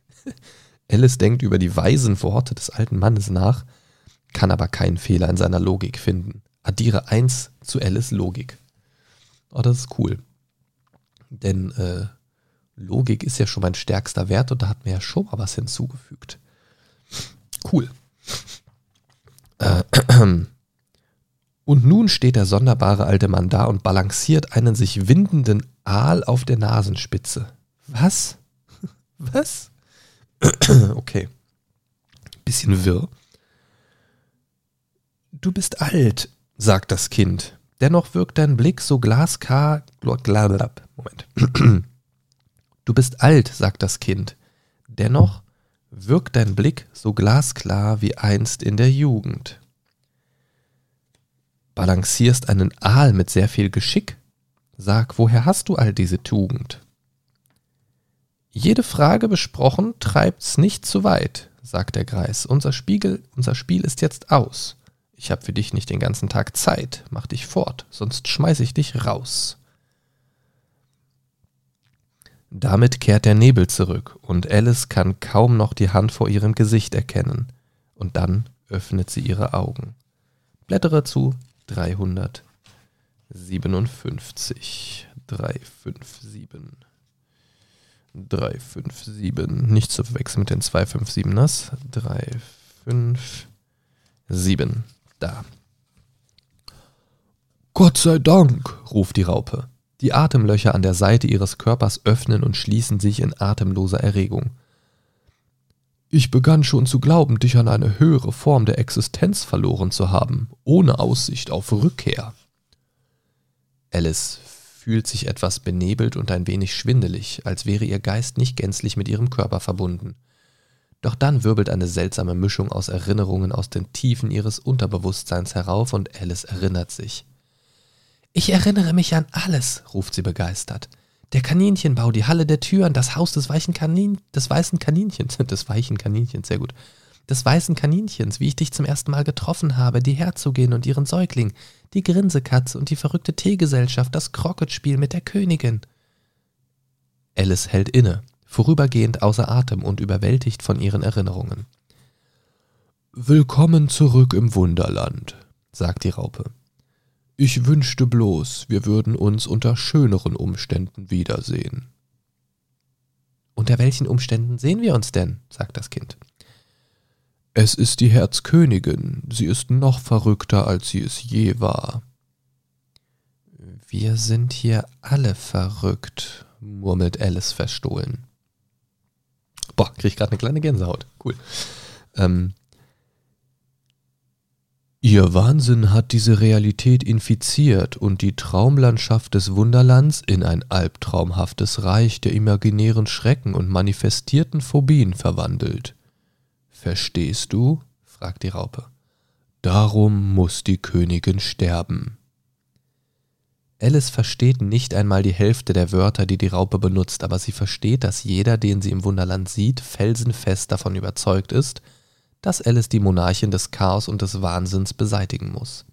Alice denkt über die weisen Worte des alten Mannes nach, kann aber keinen Fehler in seiner Logik finden. addiere 1 zu Alice Logik. Oh, das ist cool. Denn äh, Logik ist ja schon mein stärkster Wert und da hat mir ja schon mal was hinzugefügt. Cool. Äh, und nun steht der sonderbare alte Mann da und balanciert einen sich windenden Aal auf der Nasenspitze. Was? Was? okay. Bisschen wirr. Du bist alt, sagt das Kind. Dennoch wirkt dein Blick so glasklar. Moment. Du bist alt, sagt das Kind. Dennoch wirkt dein Blick so glasklar wie einst in der Jugend. Balancierst einen Aal mit sehr viel Geschick? Sag, woher hast du all diese Tugend? Jede Frage besprochen treibt's nicht zu weit, sagt der Greis. Unser Spiegel, unser Spiel ist jetzt aus. Ich hab für dich nicht den ganzen Tag Zeit. Mach dich fort, sonst schmeiß ich dich raus. Damit kehrt der Nebel zurück und Alice kann kaum noch die Hand vor ihrem Gesicht erkennen. Und dann öffnet sie ihre Augen. Blättere zu 357. 357. 357. Nicht zu verwechseln mit den 257ers. 357. Da. Gott sei Dank, ruft die Raupe. Die Atemlöcher an der Seite ihres Körpers öffnen und schließen sich in atemloser Erregung. Ich begann schon zu glauben, dich an eine höhere Form der Existenz verloren zu haben, ohne Aussicht auf Rückkehr. Alice fühlt sich etwas benebelt und ein wenig schwindelig, als wäre ihr Geist nicht gänzlich mit ihrem Körper verbunden. Doch dann wirbelt eine seltsame Mischung aus Erinnerungen aus den Tiefen ihres Unterbewusstseins herauf und Alice erinnert sich. Ich erinnere mich an alles, ruft sie begeistert. Der Kaninchenbau, die Halle der Türen, das Haus des weichen Kanin, des weißen Kaninchens, des weichen Kaninchens, sehr gut. Des weißen Kaninchens, wie ich dich zum ersten Mal getroffen habe, die Herzogin und ihren Säugling, die Grinsekatze und die verrückte Teegesellschaft, das Krocketspiel mit der Königin. Alice hält inne, vorübergehend außer Atem und überwältigt von ihren Erinnerungen. Willkommen zurück im Wunderland, sagt die Raupe. Ich wünschte bloß, wir würden uns unter schöneren Umständen wiedersehen. Unter welchen Umständen sehen wir uns denn? sagt das Kind. Es ist die Herzkönigin, sie ist noch verrückter, als sie es je war. Wir sind hier alle verrückt, murmelt Alice verstohlen. Boah, krieg ich gerade eine kleine Gänsehaut. Cool. Ähm, Ihr Wahnsinn hat diese Realität infiziert und die Traumlandschaft des Wunderlands in ein albtraumhaftes Reich der imaginären Schrecken und manifestierten Phobien verwandelt. Verstehst du? fragt die Raupe. Darum muss die Königin sterben. Alice versteht nicht einmal die Hälfte der Wörter, die die Raupe benutzt, aber sie versteht, dass jeder, den sie im Wunderland sieht, felsenfest davon überzeugt ist, dass Alice die Monarchin des Chaos und des Wahnsinns beseitigen muss.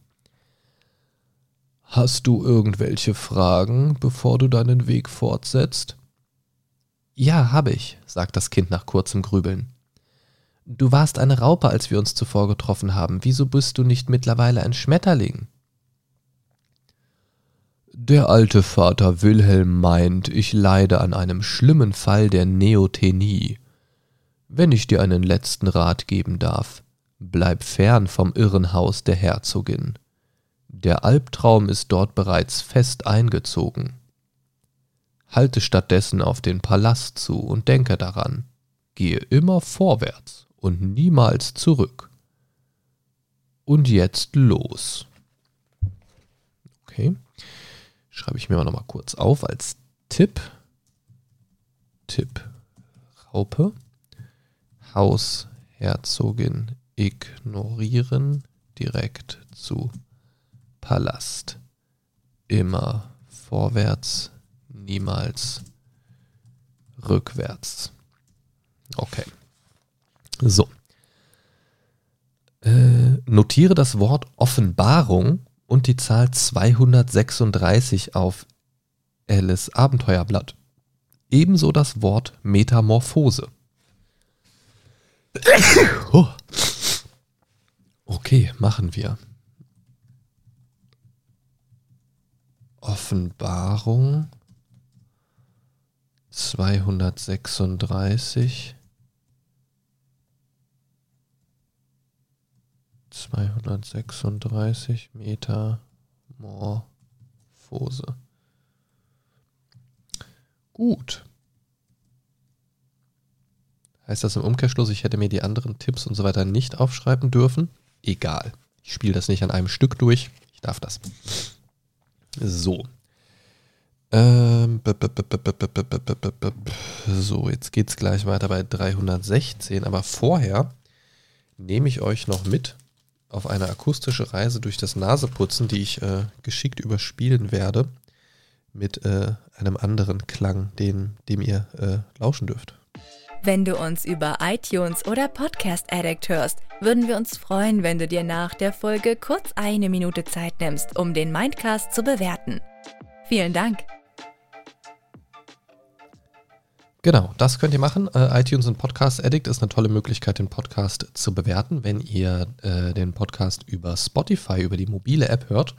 Hast du irgendwelche Fragen, bevor du deinen Weg fortsetzt? Ja, habe ich, sagt das Kind nach kurzem Grübeln. Du warst eine Raupe, als wir uns zuvor getroffen haben. Wieso bist du nicht mittlerweile ein Schmetterling? Der alte Vater Wilhelm meint, ich leide an einem schlimmen Fall der Neothenie. Wenn ich dir einen letzten Rat geben darf, bleib fern vom Irrenhaus der Herzogin. Der Albtraum ist dort bereits fest eingezogen. Halte stattdessen auf den Palast zu und denke daran, gehe immer vorwärts und niemals zurück. Und jetzt los. Okay, schreibe ich mir mal nochmal kurz auf als Tipp. Tipp Raupe. Hausherzogin ignorieren, direkt zu Palast. Immer vorwärts, niemals rückwärts. Okay. So. Äh, notiere das Wort Offenbarung und die Zahl 236 auf Alice Abenteuerblatt. Ebenso das Wort Metamorphose. Okay, machen wir. Offenbarung 236 236 Metamorphose. Gut. Heißt das im Umkehrschluss, ich hätte mir die anderen Tipps und so weiter nicht aufschreiben dürfen? Egal. Ich spiele das nicht an einem Stück durch. Ich darf das. So. So, jetzt geht es gleich weiter bei 316. Aber vorher nehme ich euch noch mit auf eine akustische Reise durch das Naseputzen, die ich äh, geschickt überspielen werde mit äh, einem anderen Klang, den, dem ihr äh, lauschen dürft. Wenn du uns über iTunes oder Podcast Addict hörst, würden wir uns freuen, wenn du dir nach der Folge kurz eine Minute Zeit nimmst, um den Mindcast zu bewerten. Vielen Dank. Genau, das könnt ihr machen. Äh, iTunes und Podcast Addict ist eine tolle Möglichkeit, den Podcast zu bewerten. Wenn ihr äh, den Podcast über Spotify, über die mobile App hört,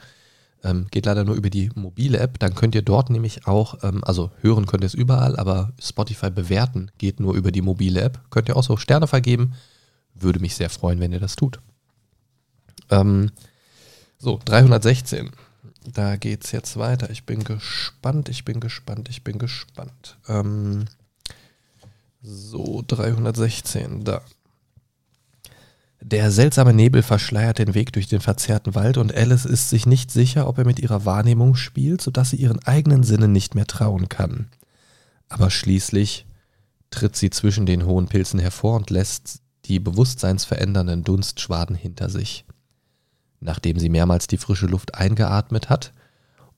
ähm, geht leider nur über die mobile App, dann könnt ihr dort nämlich auch, ähm, also hören könnt ihr es überall, aber Spotify bewerten geht nur über die mobile App. Könnt ihr auch so Sterne vergeben. Würde mich sehr freuen, wenn ihr das tut. Ähm, so, 316. Da geht es jetzt weiter. Ich bin gespannt, ich bin gespannt, ich bin gespannt. Ähm, so, 316, da. Der seltsame Nebel verschleiert den Weg durch den verzerrten Wald und Alice ist sich nicht sicher, ob er mit ihrer Wahrnehmung spielt, sodass sie ihren eigenen Sinnen nicht mehr trauen kann. Aber schließlich tritt sie zwischen den hohen Pilzen hervor und lässt die bewusstseinsverändernden Dunstschwaden hinter sich. Nachdem sie mehrmals die frische Luft eingeatmet hat,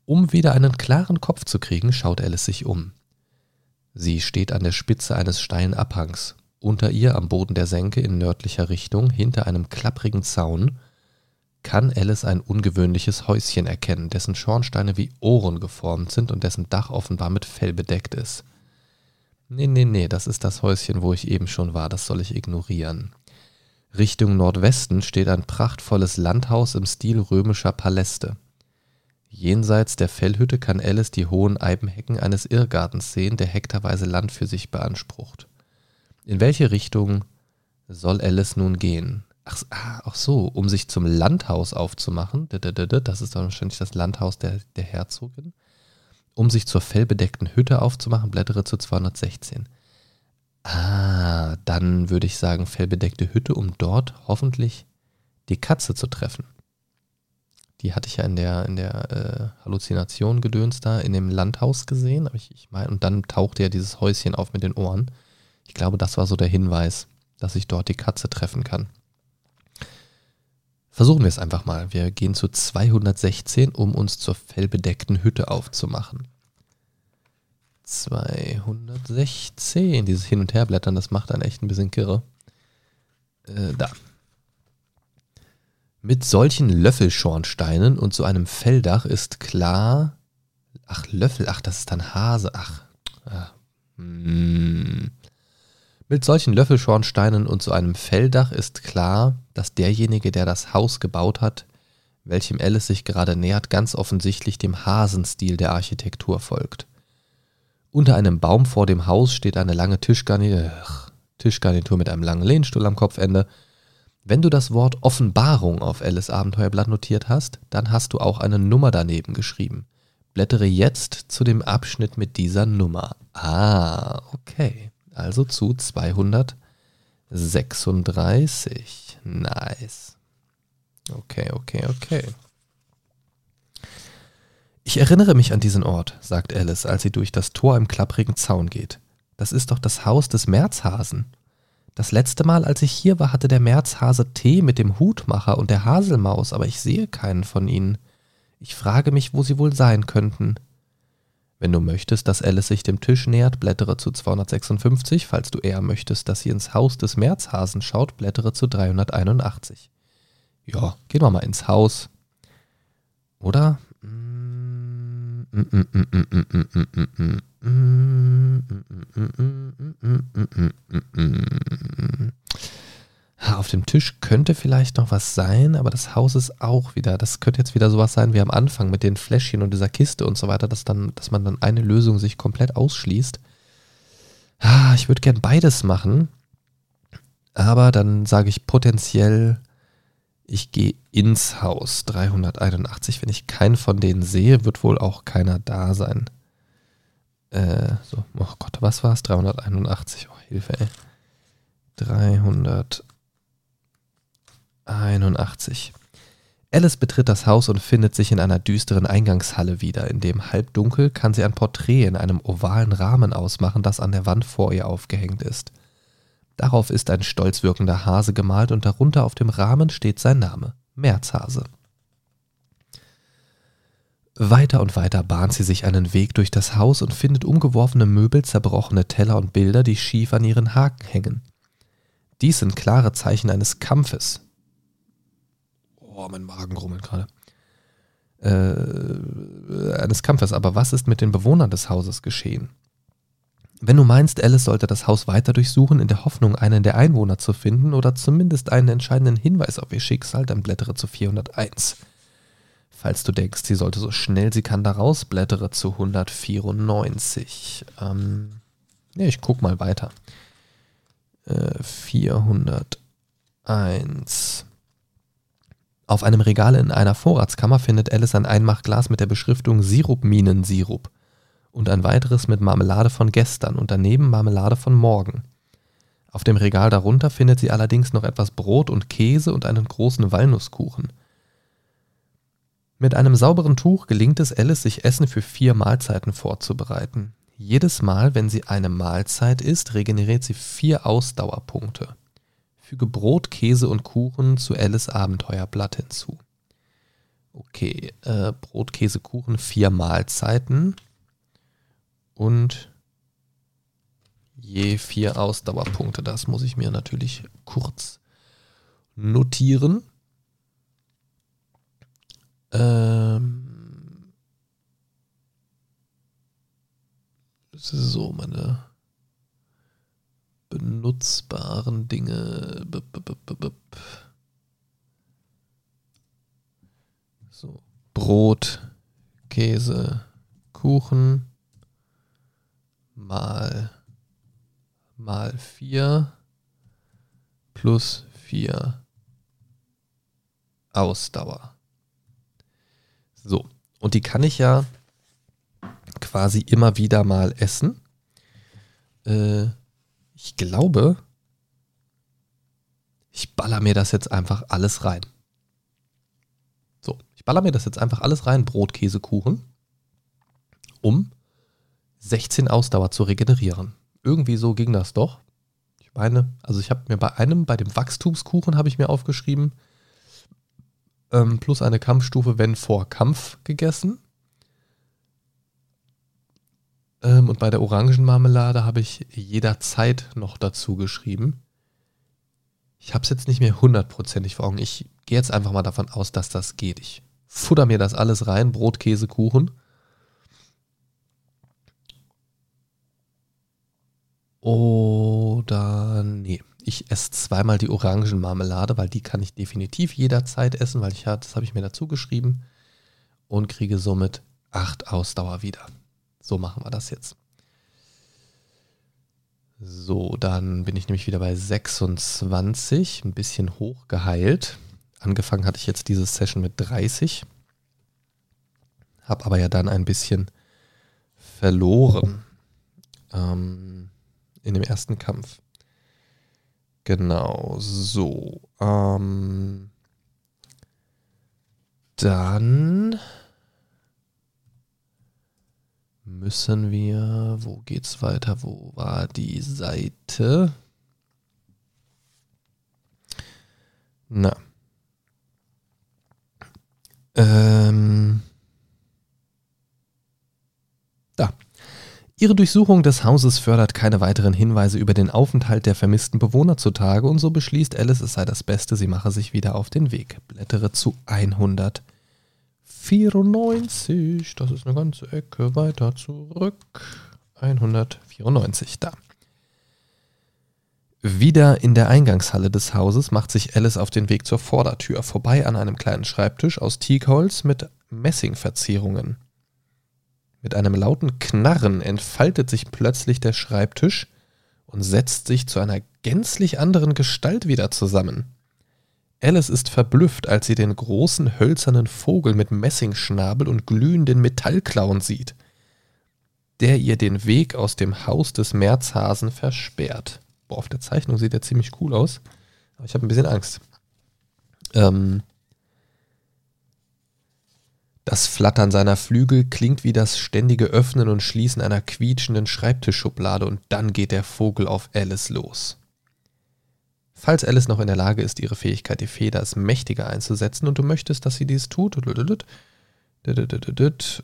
um wieder einen klaren Kopf zu kriegen, schaut Alice sich um. Sie steht an der Spitze eines steilen Abhangs. Unter ihr am Boden der Senke in nördlicher Richtung, hinter einem klapprigen Zaun, kann Alice ein ungewöhnliches Häuschen erkennen, dessen Schornsteine wie Ohren geformt sind und dessen Dach offenbar mit Fell bedeckt ist. Nee, nee, nee, das ist das Häuschen, wo ich eben schon war, das soll ich ignorieren. Richtung Nordwesten steht ein prachtvolles Landhaus im Stil römischer Paläste. Jenseits der Fellhütte kann Alice die hohen Eibenhecken eines Irrgartens sehen, der hektarweise Land für sich beansprucht. In welche Richtung soll Alice nun gehen? Ach, ah, ach so, um sich zum Landhaus aufzumachen. Das ist dann wahrscheinlich das Landhaus der, der Herzogin. Um sich zur fellbedeckten Hütte aufzumachen, blättere zu 216. Ah, dann würde ich sagen, fellbedeckte Hütte, um dort hoffentlich die Katze zu treffen. Die hatte ich ja in der, in der äh, Halluzination gedöns da in dem Landhaus gesehen. Ich, ich mein, und dann tauchte ja dieses Häuschen auf mit den Ohren. Ich glaube, das war so der Hinweis, dass ich dort die Katze treffen kann. Versuchen wir es einfach mal. Wir gehen zu 216, um uns zur fellbedeckten Hütte aufzumachen. 216. Dieses Hin- und Herblättern, das macht einen echt ein bisschen kirre. Äh, da. Mit solchen Löffelschornsteinen und so einem Felldach ist klar. Ach, Löffel, ach, das ist dann Hase, ach. Ah, mm. Mit solchen Löffelschornsteinen und so einem Felldach ist klar, dass derjenige, der das Haus gebaut hat, welchem Alice sich gerade nähert, ganz offensichtlich dem Hasenstil der Architektur folgt. Unter einem Baum vor dem Haus steht eine lange Tischgarnitur, Tischgarnitur mit einem langen Lehnstuhl am Kopfende wenn du das Wort Offenbarung auf Alice Abenteuerblatt notiert hast, dann hast du auch eine Nummer daneben geschrieben. Blättere jetzt zu dem Abschnitt mit dieser Nummer. Ah, okay. Also zu 236. Nice. Okay, okay, okay. Ich erinnere mich an diesen Ort, sagt Alice, als sie durch das Tor im klapprigen Zaun geht. Das ist doch das Haus des Märzhasen. Das letzte Mal, als ich hier war, hatte der Märzhase Tee mit dem Hutmacher und der Haselmaus, aber ich sehe keinen von ihnen. Ich frage mich, wo sie wohl sein könnten. Wenn du möchtest, dass Alice sich dem Tisch nähert, blättere zu 256. Falls du eher möchtest, dass sie ins Haus des Märzhasen schaut, blättere zu 381. Ja, gehen wir mal ins Haus. Oder? Auf dem Tisch könnte vielleicht noch was sein, aber das Haus ist auch wieder, das könnte jetzt wieder sowas sein wie am Anfang mit den Fläschchen und dieser Kiste und so weiter, dass, dann, dass man dann eine Lösung sich komplett ausschließt. Ich würde gern beides machen, aber dann sage ich potenziell, ich gehe ins Haus 381. Wenn ich keinen von denen sehe, wird wohl auch keiner da sein. Äh, so, oh Gott, was war es? 381. Oh, Hilfe, ey. 381. Alice betritt das Haus und findet sich in einer düsteren Eingangshalle wieder. In dem Halbdunkel kann sie ein Porträt in einem ovalen Rahmen ausmachen, das an der Wand vor ihr aufgehängt ist. Darauf ist ein stolz wirkender Hase gemalt und darunter auf dem Rahmen steht sein Name, Märzhase. Weiter und weiter bahnt sie sich einen Weg durch das Haus und findet umgeworfene Möbel, zerbrochene Teller und Bilder, die schief an ihren Haken hängen. Dies sind klare Zeichen eines Kampfes. Oh, mein Magen rummelt gerade. Äh, eines Kampfes. Aber was ist mit den Bewohnern des Hauses geschehen? Wenn du meinst, Alice sollte das Haus weiter durchsuchen, in der Hoffnung, einen der Einwohner zu finden oder zumindest einen entscheidenden Hinweis auf ihr Schicksal, dann blättere zu 401. Falls du denkst, sie sollte so schnell sie kann da raus, blättere zu 194. Ähm, ja, ich guck mal weiter. Äh, 401. Auf einem Regal in einer Vorratskammer findet Alice ein Einmachglas mit der Beschriftung Sirupminensirup und ein weiteres mit Marmelade von gestern und daneben Marmelade von morgen. Auf dem Regal darunter findet sie allerdings noch etwas Brot und Käse und einen großen Walnusskuchen. Mit einem sauberen Tuch gelingt es Alice, sich Essen für vier Mahlzeiten vorzubereiten. Jedes Mal, wenn sie eine Mahlzeit isst, regeneriert sie vier Ausdauerpunkte. Füge Brot, Käse und Kuchen zu Alice Abenteuerblatt hinzu. Okay, äh, Brot, Käse, Kuchen, vier Mahlzeiten und je vier Ausdauerpunkte. Das muss ich mir natürlich kurz notieren. Ähm so, meine benutzbaren Dinge. So, Brot, Käse, Kuchen mal mal 4 plus 4 Ausdauer. So, und die kann ich ja quasi immer wieder mal essen. Äh, ich glaube, ich baller mir das jetzt einfach alles rein. So, ich baller mir das jetzt einfach alles rein, Brot, Käse, Kuchen, um 16 Ausdauer zu regenerieren. Irgendwie so ging das doch. Ich meine, also ich habe mir bei einem, bei dem Wachstumskuchen habe ich mir aufgeschrieben, ähm, plus eine Kampfstufe, wenn vor Kampf gegessen. Ähm, und bei der Orangenmarmelade habe ich jederzeit noch dazu geschrieben. Ich habe es jetzt nicht mehr hundertprozentig vor Augen. Ich gehe jetzt einfach mal davon aus, dass das geht. Ich futter mir das alles rein, Brot, Käse, Kuchen. Oder nee, ich esse zweimal die Orangenmarmelade, weil die kann ich definitiv jederzeit essen, weil ich das habe ich mir dazu geschrieben und kriege somit acht Ausdauer wieder. So machen wir das jetzt. So, dann bin ich nämlich wieder bei 26, ein bisschen hochgeheilt. Angefangen hatte ich jetzt diese Session mit 30, habe aber ja dann ein bisschen verloren. Ähm, in dem ersten Kampf. Genau, so. Ähm, dann müssen wir, wo geht's weiter? Wo war die Seite? Na. Ähm, da. Ihre Durchsuchung des Hauses fördert keine weiteren Hinweise über den Aufenthalt der vermissten Bewohner zutage und so beschließt Alice, es sei das Beste, sie mache sich wieder auf den Weg. Blättere zu 194. Das ist eine ganze Ecke weiter zurück. 194, da. Wieder in der Eingangshalle des Hauses macht sich Alice auf den Weg zur Vordertür, vorbei an einem kleinen Schreibtisch aus Teakholz mit Messingverzierungen. Mit einem lauten Knarren entfaltet sich plötzlich der Schreibtisch und setzt sich zu einer gänzlich anderen Gestalt wieder zusammen. Alice ist verblüfft, als sie den großen hölzernen Vogel mit Messingschnabel und glühenden Metallklauen sieht, der ihr den Weg aus dem Haus des Märzhasen versperrt. Boah, auf der Zeichnung sieht er ziemlich cool aus. Aber ich habe ein bisschen Angst. Ähm, das Flattern seiner Flügel klingt wie das ständige Öffnen und Schließen einer quietschenden Schreibtischschublade und dann geht der Vogel auf Alice los. Falls Alice noch in der Lage ist, ihre Fähigkeit, die Feder als mächtiger einzusetzen und du möchtest, dass sie dies tut,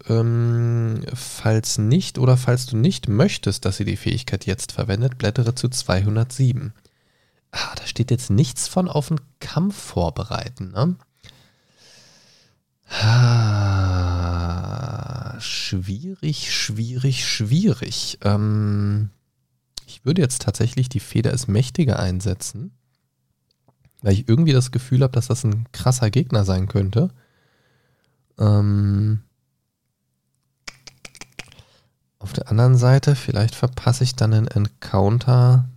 ähm, falls nicht oder falls du nicht möchtest, dass sie die Fähigkeit jetzt verwendet, blättere zu 207. Ah, da steht jetzt nichts von auf den Kampf vorbereiten, ne? Ah, schwierig, schwierig, schwierig. Ähm, ich würde jetzt tatsächlich die Feder als mächtiger einsetzen, weil ich irgendwie das Gefühl habe, dass das ein krasser Gegner sein könnte. Ähm, auf der anderen Seite, vielleicht verpasse ich dann einen Encounter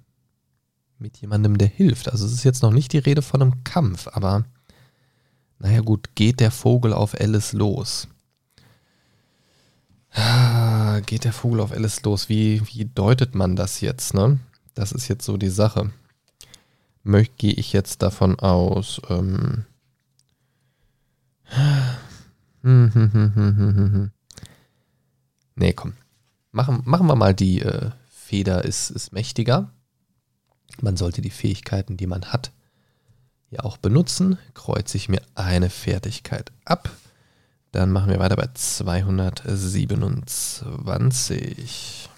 mit jemandem, der hilft. Also es ist jetzt noch nicht die Rede von einem Kampf, aber naja gut, geht der Vogel auf Alice los? Ah, geht der Vogel auf Alice los? Wie, wie deutet man das jetzt, ne? Das ist jetzt so die Sache. Möchte, gehe ich jetzt davon aus, ähm, hm, hm, hm, nee, komm. Machen, machen wir mal die äh, Feder ist, ist mächtiger. Man sollte die Fähigkeiten, die man hat, ja auch benutzen. Kreuze ich mir eine Fertigkeit ab. Dann machen wir weiter bei 227.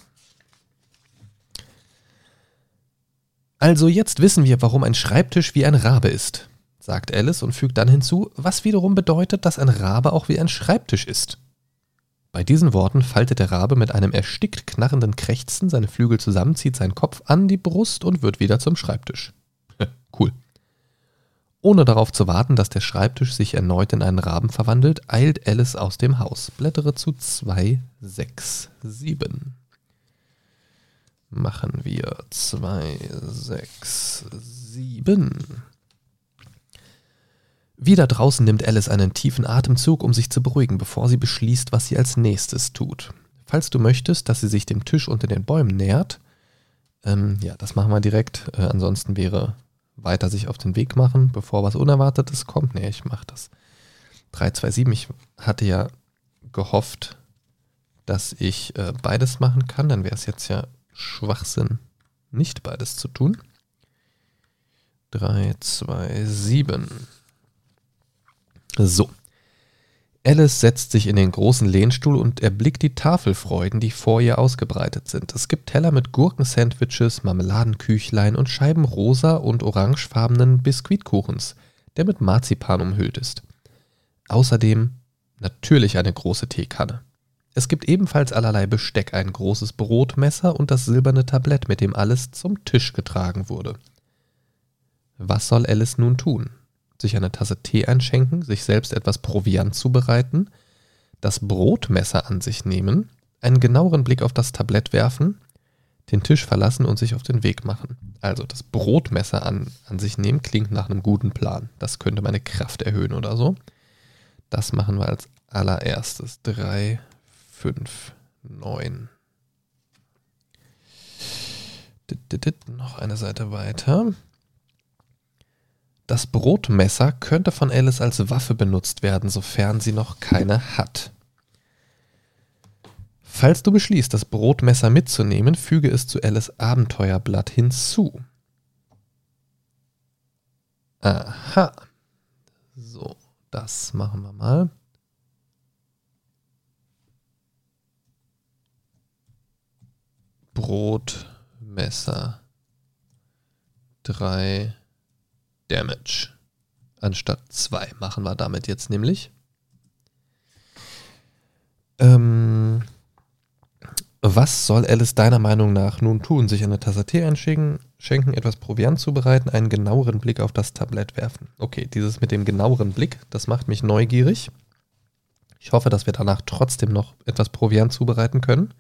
Also jetzt wissen wir, warum ein Schreibtisch wie ein Rabe ist sagt Alice und fügt dann hinzu, was wiederum bedeutet, dass ein Rabe auch wie ein Schreibtisch ist. Bei diesen Worten faltet der Rabe mit einem erstickt knarrenden Krächzen seine Flügel zusammen, zieht seinen Kopf an die Brust und wird wieder zum Schreibtisch. cool. Ohne darauf zu warten, dass der Schreibtisch sich erneut in einen Raben verwandelt, eilt Alice aus dem Haus. Blättere zu 267. Machen wir 267. Wieder draußen nimmt Alice einen tiefen Atemzug, um sich zu beruhigen, bevor sie beschließt, was sie als nächstes tut. Falls du möchtest, dass sie sich dem Tisch unter den Bäumen nähert, ähm, ja, das machen wir direkt. Äh, ansonsten wäre weiter sich auf den Weg machen, bevor was Unerwartetes kommt. Nee, ich mache das. 327, ich hatte ja gehofft, dass ich äh, beides machen kann. Dann wäre es jetzt ja Schwachsinn, nicht beides zu tun. 327. So. Alice setzt sich in den großen Lehnstuhl und erblickt die Tafelfreuden, die vor ihr ausgebreitet sind. Es gibt Teller mit Gurkensandwiches, Marmeladenküchlein und Scheiben rosa und orangefarbenen Biskuitkuchens, der mit Marzipan umhüllt ist. Außerdem natürlich eine große Teekanne. Es gibt ebenfalls allerlei Besteck, ein großes Brotmesser und das silberne Tablett, mit dem alles zum Tisch getragen wurde. Was soll Alice nun tun? sich eine Tasse Tee einschenken, sich selbst etwas Proviant zubereiten, das Brotmesser an sich nehmen, einen genaueren Blick auf das Tablett werfen, den Tisch verlassen und sich auf den Weg machen. Also das Brotmesser an, an sich nehmen klingt nach einem guten Plan. Das könnte meine Kraft erhöhen oder so. Das machen wir als allererstes. 3, 5, 9. Noch eine Seite weiter. Das Brotmesser könnte von Alice als Waffe benutzt werden, sofern sie noch keine hat. Falls du beschließt, das Brotmesser mitzunehmen, füge es zu Alice Abenteuerblatt hinzu. Aha. So, das machen wir mal. Brotmesser. Drei Damage. Anstatt 2 machen wir damit jetzt nämlich. Ähm, was soll Alice deiner Meinung nach nun tun? Sich eine Tasse Tee einschicken, schenken, etwas Proviant zubereiten, einen genaueren Blick auf das Tablett werfen. Okay, dieses mit dem genaueren Blick, das macht mich neugierig. Ich hoffe, dass wir danach trotzdem noch etwas Proviant zubereiten können.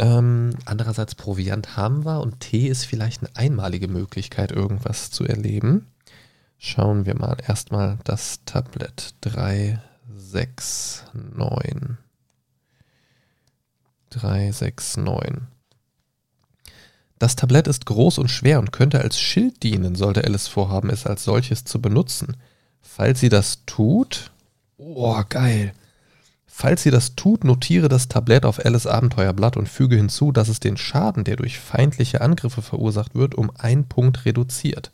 Ähm, andererseits Proviant haben wir und Tee ist vielleicht eine einmalige Möglichkeit, irgendwas zu erleben. Schauen wir mal erstmal das Tablett 3, 6, 9. 3, 6, 9. Das Tablett ist groß und schwer und könnte als Schild dienen, sollte Alice vorhaben, es als solches zu benutzen. Falls sie das tut. Oh, geil. Falls sie das tut, notiere das Tablett auf Alice Abenteuerblatt und füge hinzu, dass es den Schaden, der durch feindliche Angriffe verursacht wird, um einen Punkt reduziert.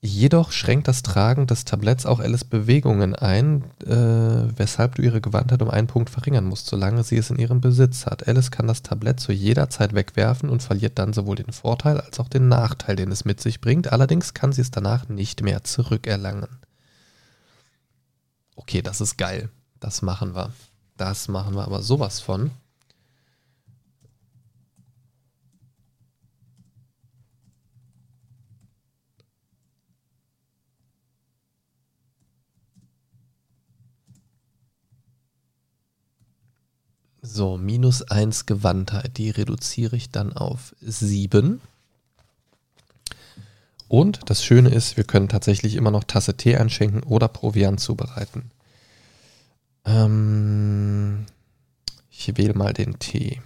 Jedoch schränkt das Tragen des Tabletts auch Alice Bewegungen ein, äh, weshalb du ihre Gewandtheit um einen Punkt verringern musst, solange sie es in ihrem Besitz hat. Alice kann das Tablett zu jeder Zeit wegwerfen und verliert dann sowohl den Vorteil als auch den Nachteil, den es mit sich bringt. Allerdings kann sie es danach nicht mehr zurückerlangen. Okay, das ist geil. Das machen wir. Das machen wir aber sowas von. So, minus 1 Gewandtheit, die reduziere ich dann auf 7. Und das Schöne ist, wir können tatsächlich immer noch Tasse Tee einschenken oder Proviant zubereiten. Ähm, ich wähle mal den Tee.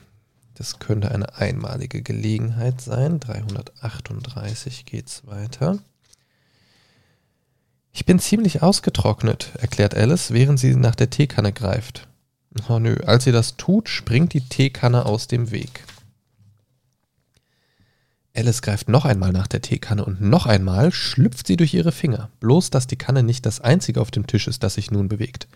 Das könnte eine einmalige Gelegenheit sein. 338 geht es weiter. Ich bin ziemlich ausgetrocknet, erklärt Alice, während sie nach der Teekanne greift. Oh nö, als sie das tut, springt die Teekanne aus dem Weg. Alice greift noch einmal nach der Teekanne und noch einmal schlüpft sie durch ihre Finger. Bloß, dass die Kanne nicht das einzige auf dem Tisch ist, das sich nun bewegt.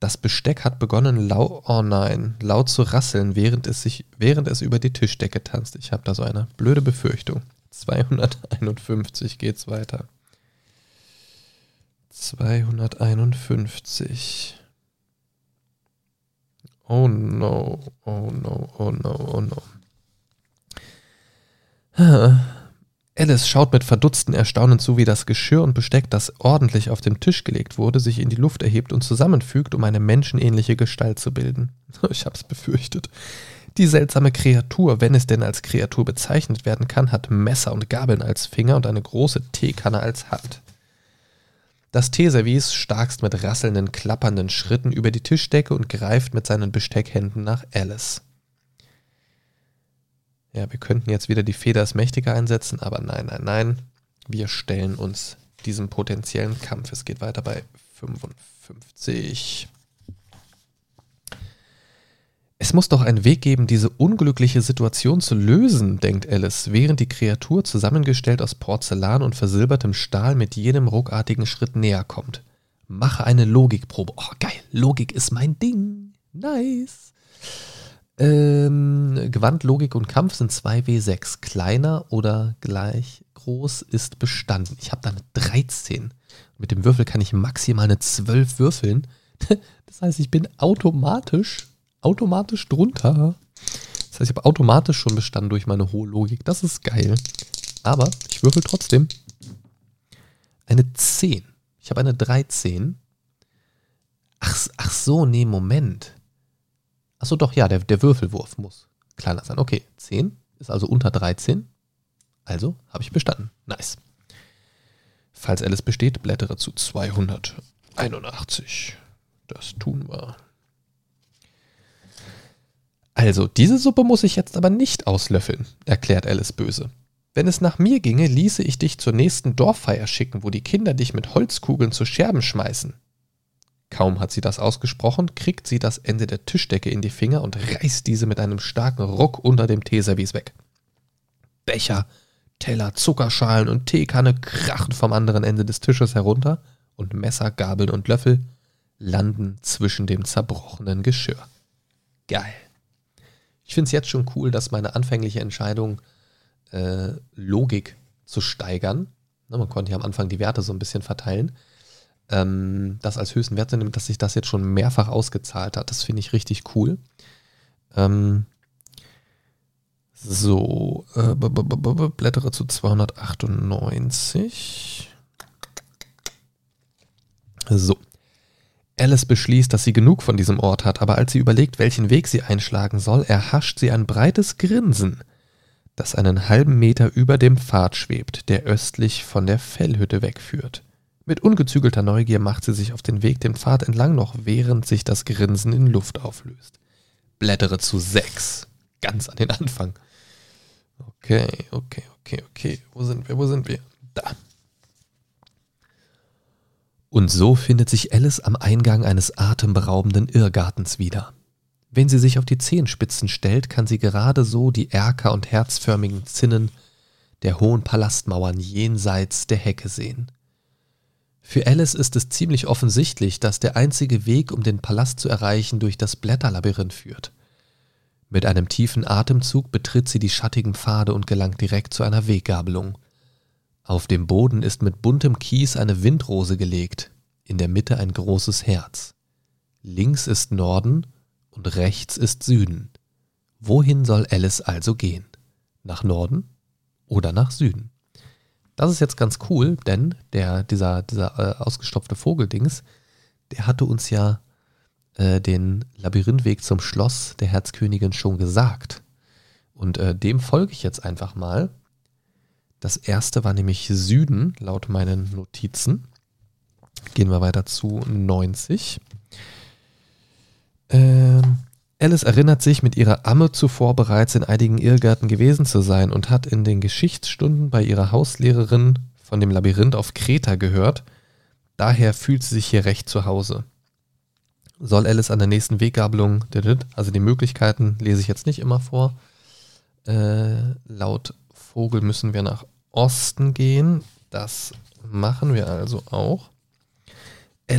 Das Besteck hat begonnen, lau oh nein, laut zu rasseln, während es, sich, während es über die Tischdecke tanzt. Ich habe da so eine blöde Befürchtung. 251 geht's weiter. 251. Oh no, oh no, oh no, oh no. Alice schaut mit verdutzten Erstaunen zu, wie das Geschirr und Besteck, das ordentlich auf den Tisch gelegt wurde, sich in die Luft erhebt und zusammenfügt, um eine menschenähnliche Gestalt zu bilden. Ich hab's befürchtet. Die seltsame Kreatur, wenn es denn als Kreatur bezeichnet werden kann, hat Messer und Gabeln als Finger und eine große Teekanne als Hand. Das Teeservice starkst mit rasselnden, klappernden Schritten über die Tischdecke und greift mit seinen Besteckhänden nach Alice. Ja, wir könnten jetzt wieder die Feder des Mächtiger einsetzen, aber nein, nein, nein. Wir stellen uns diesem potenziellen Kampf. Es geht weiter bei 55. Es muss doch einen Weg geben, diese unglückliche Situation zu lösen, denkt Alice, während die Kreatur, zusammengestellt aus Porzellan und versilbertem Stahl, mit jedem ruckartigen Schritt näher kommt. Mache eine Logikprobe. Oh, geil. Logik ist mein Ding. Nice. Ähm, Gewand, Logik und Kampf sind 2W6. Kleiner oder gleich groß ist bestanden. Ich habe da eine 13. Mit dem Würfel kann ich maximal eine 12 würfeln. Das heißt, ich bin automatisch automatisch drunter. Das heißt, ich habe automatisch schon bestanden durch meine hohe Logik. Das ist geil. Aber ich würfel trotzdem eine 10. Ich habe eine 13. Ach, ach so, nee, Moment. Ach so, doch, ja, der, der Würfelwurf muss kleiner sein. Okay, 10 ist also unter 13. Also habe ich bestanden. Nice. Falls Alice besteht, blättere zu 281. Das tun wir. Also, diese Suppe muss ich jetzt aber nicht auslöffeln, erklärt Alice böse. Wenn es nach mir ginge, ließe ich dich zur nächsten Dorffeier schicken, wo die Kinder dich mit Holzkugeln zu Scherben schmeißen. Kaum hat sie das ausgesprochen, kriegt sie das Ende der Tischdecke in die Finger und reißt diese mit einem starken Ruck unter dem Teeservice weg. Becher, Teller, Zuckerschalen und Teekanne krachen vom anderen Ende des Tisches herunter und Messer, Gabeln und Löffel landen zwischen dem zerbrochenen Geschirr. Geil. Ich finde es jetzt schon cool, dass meine anfängliche Entscheidung, äh, Logik zu steigern, ne, man konnte ja am Anfang die Werte so ein bisschen verteilen, ähm, das als höchsten Wert nehmen, dass sich das jetzt schon mehrfach ausgezahlt hat. Das finde ich richtig cool. Ähm, So, äh, blättere zu 298. So. Alice beschließt, dass sie genug von diesem Ort hat, aber als sie überlegt, welchen Weg sie einschlagen soll, erhascht sie ein breites Grinsen, das einen halben Meter über dem Pfad schwebt, der östlich von der Fellhütte wegführt. Mit ungezügelter Neugier macht sie sich auf den Weg den Pfad entlang, noch während sich das Grinsen in Luft auflöst. Blättere zu sechs. Ganz an den Anfang. Okay, okay, okay, okay. Wo sind wir? Wo sind wir? Da. Und so findet sich Alice am Eingang eines atemberaubenden Irrgartens wieder. Wenn sie sich auf die Zehenspitzen stellt, kann sie gerade so die Erker und herzförmigen Zinnen der hohen Palastmauern jenseits der Hecke sehen. Für Alice ist es ziemlich offensichtlich, dass der einzige Weg, um den Palast zu erreichen, durch das Blätterlabyrinth führt. Mit einem tiefen Atemzug betritt sie die schattigen Pfade und gelangt direkt zu einer Weggabelung. Auf dem Boden ist mit buntem Kies eine Windrose gelegt, in der Mitte ein großes Herz. Links ist Norden und rechts ist Süden. Wohin soll Alice also gehen? Nach Norden oder nach Süden? Das ist jetzt ganz cool, denn der, dieser, dieser äh, ausgestopfte Vogeldings, der hatte uns ja äh, den Labyrinthweg zum Schloss der Herzkönigin schon gesagt. Und äh, dem folge ich jetzt einfach mal das erste war nämlich Süden, laut meinen Notizen. Gehen wir weiter zu 90. Ähm, Alice erinnert sich, mit ihrer Amme zuvor bereits in einigen Irrgärten gewesen zu sein und hat in den Geschichtsstunden bei ihrer Hauslehrerin von dem Labyrinth auf Kreta gehört. Daher fühlt sie sich hier recht zu Hause. Soll Alice an der nächsten Weggabelung, also die Möglichkeiten lese ich jetzt nicht immer vor, äh, laut Vogel müssen wir nach Osten gehen. Das machen wir also auch.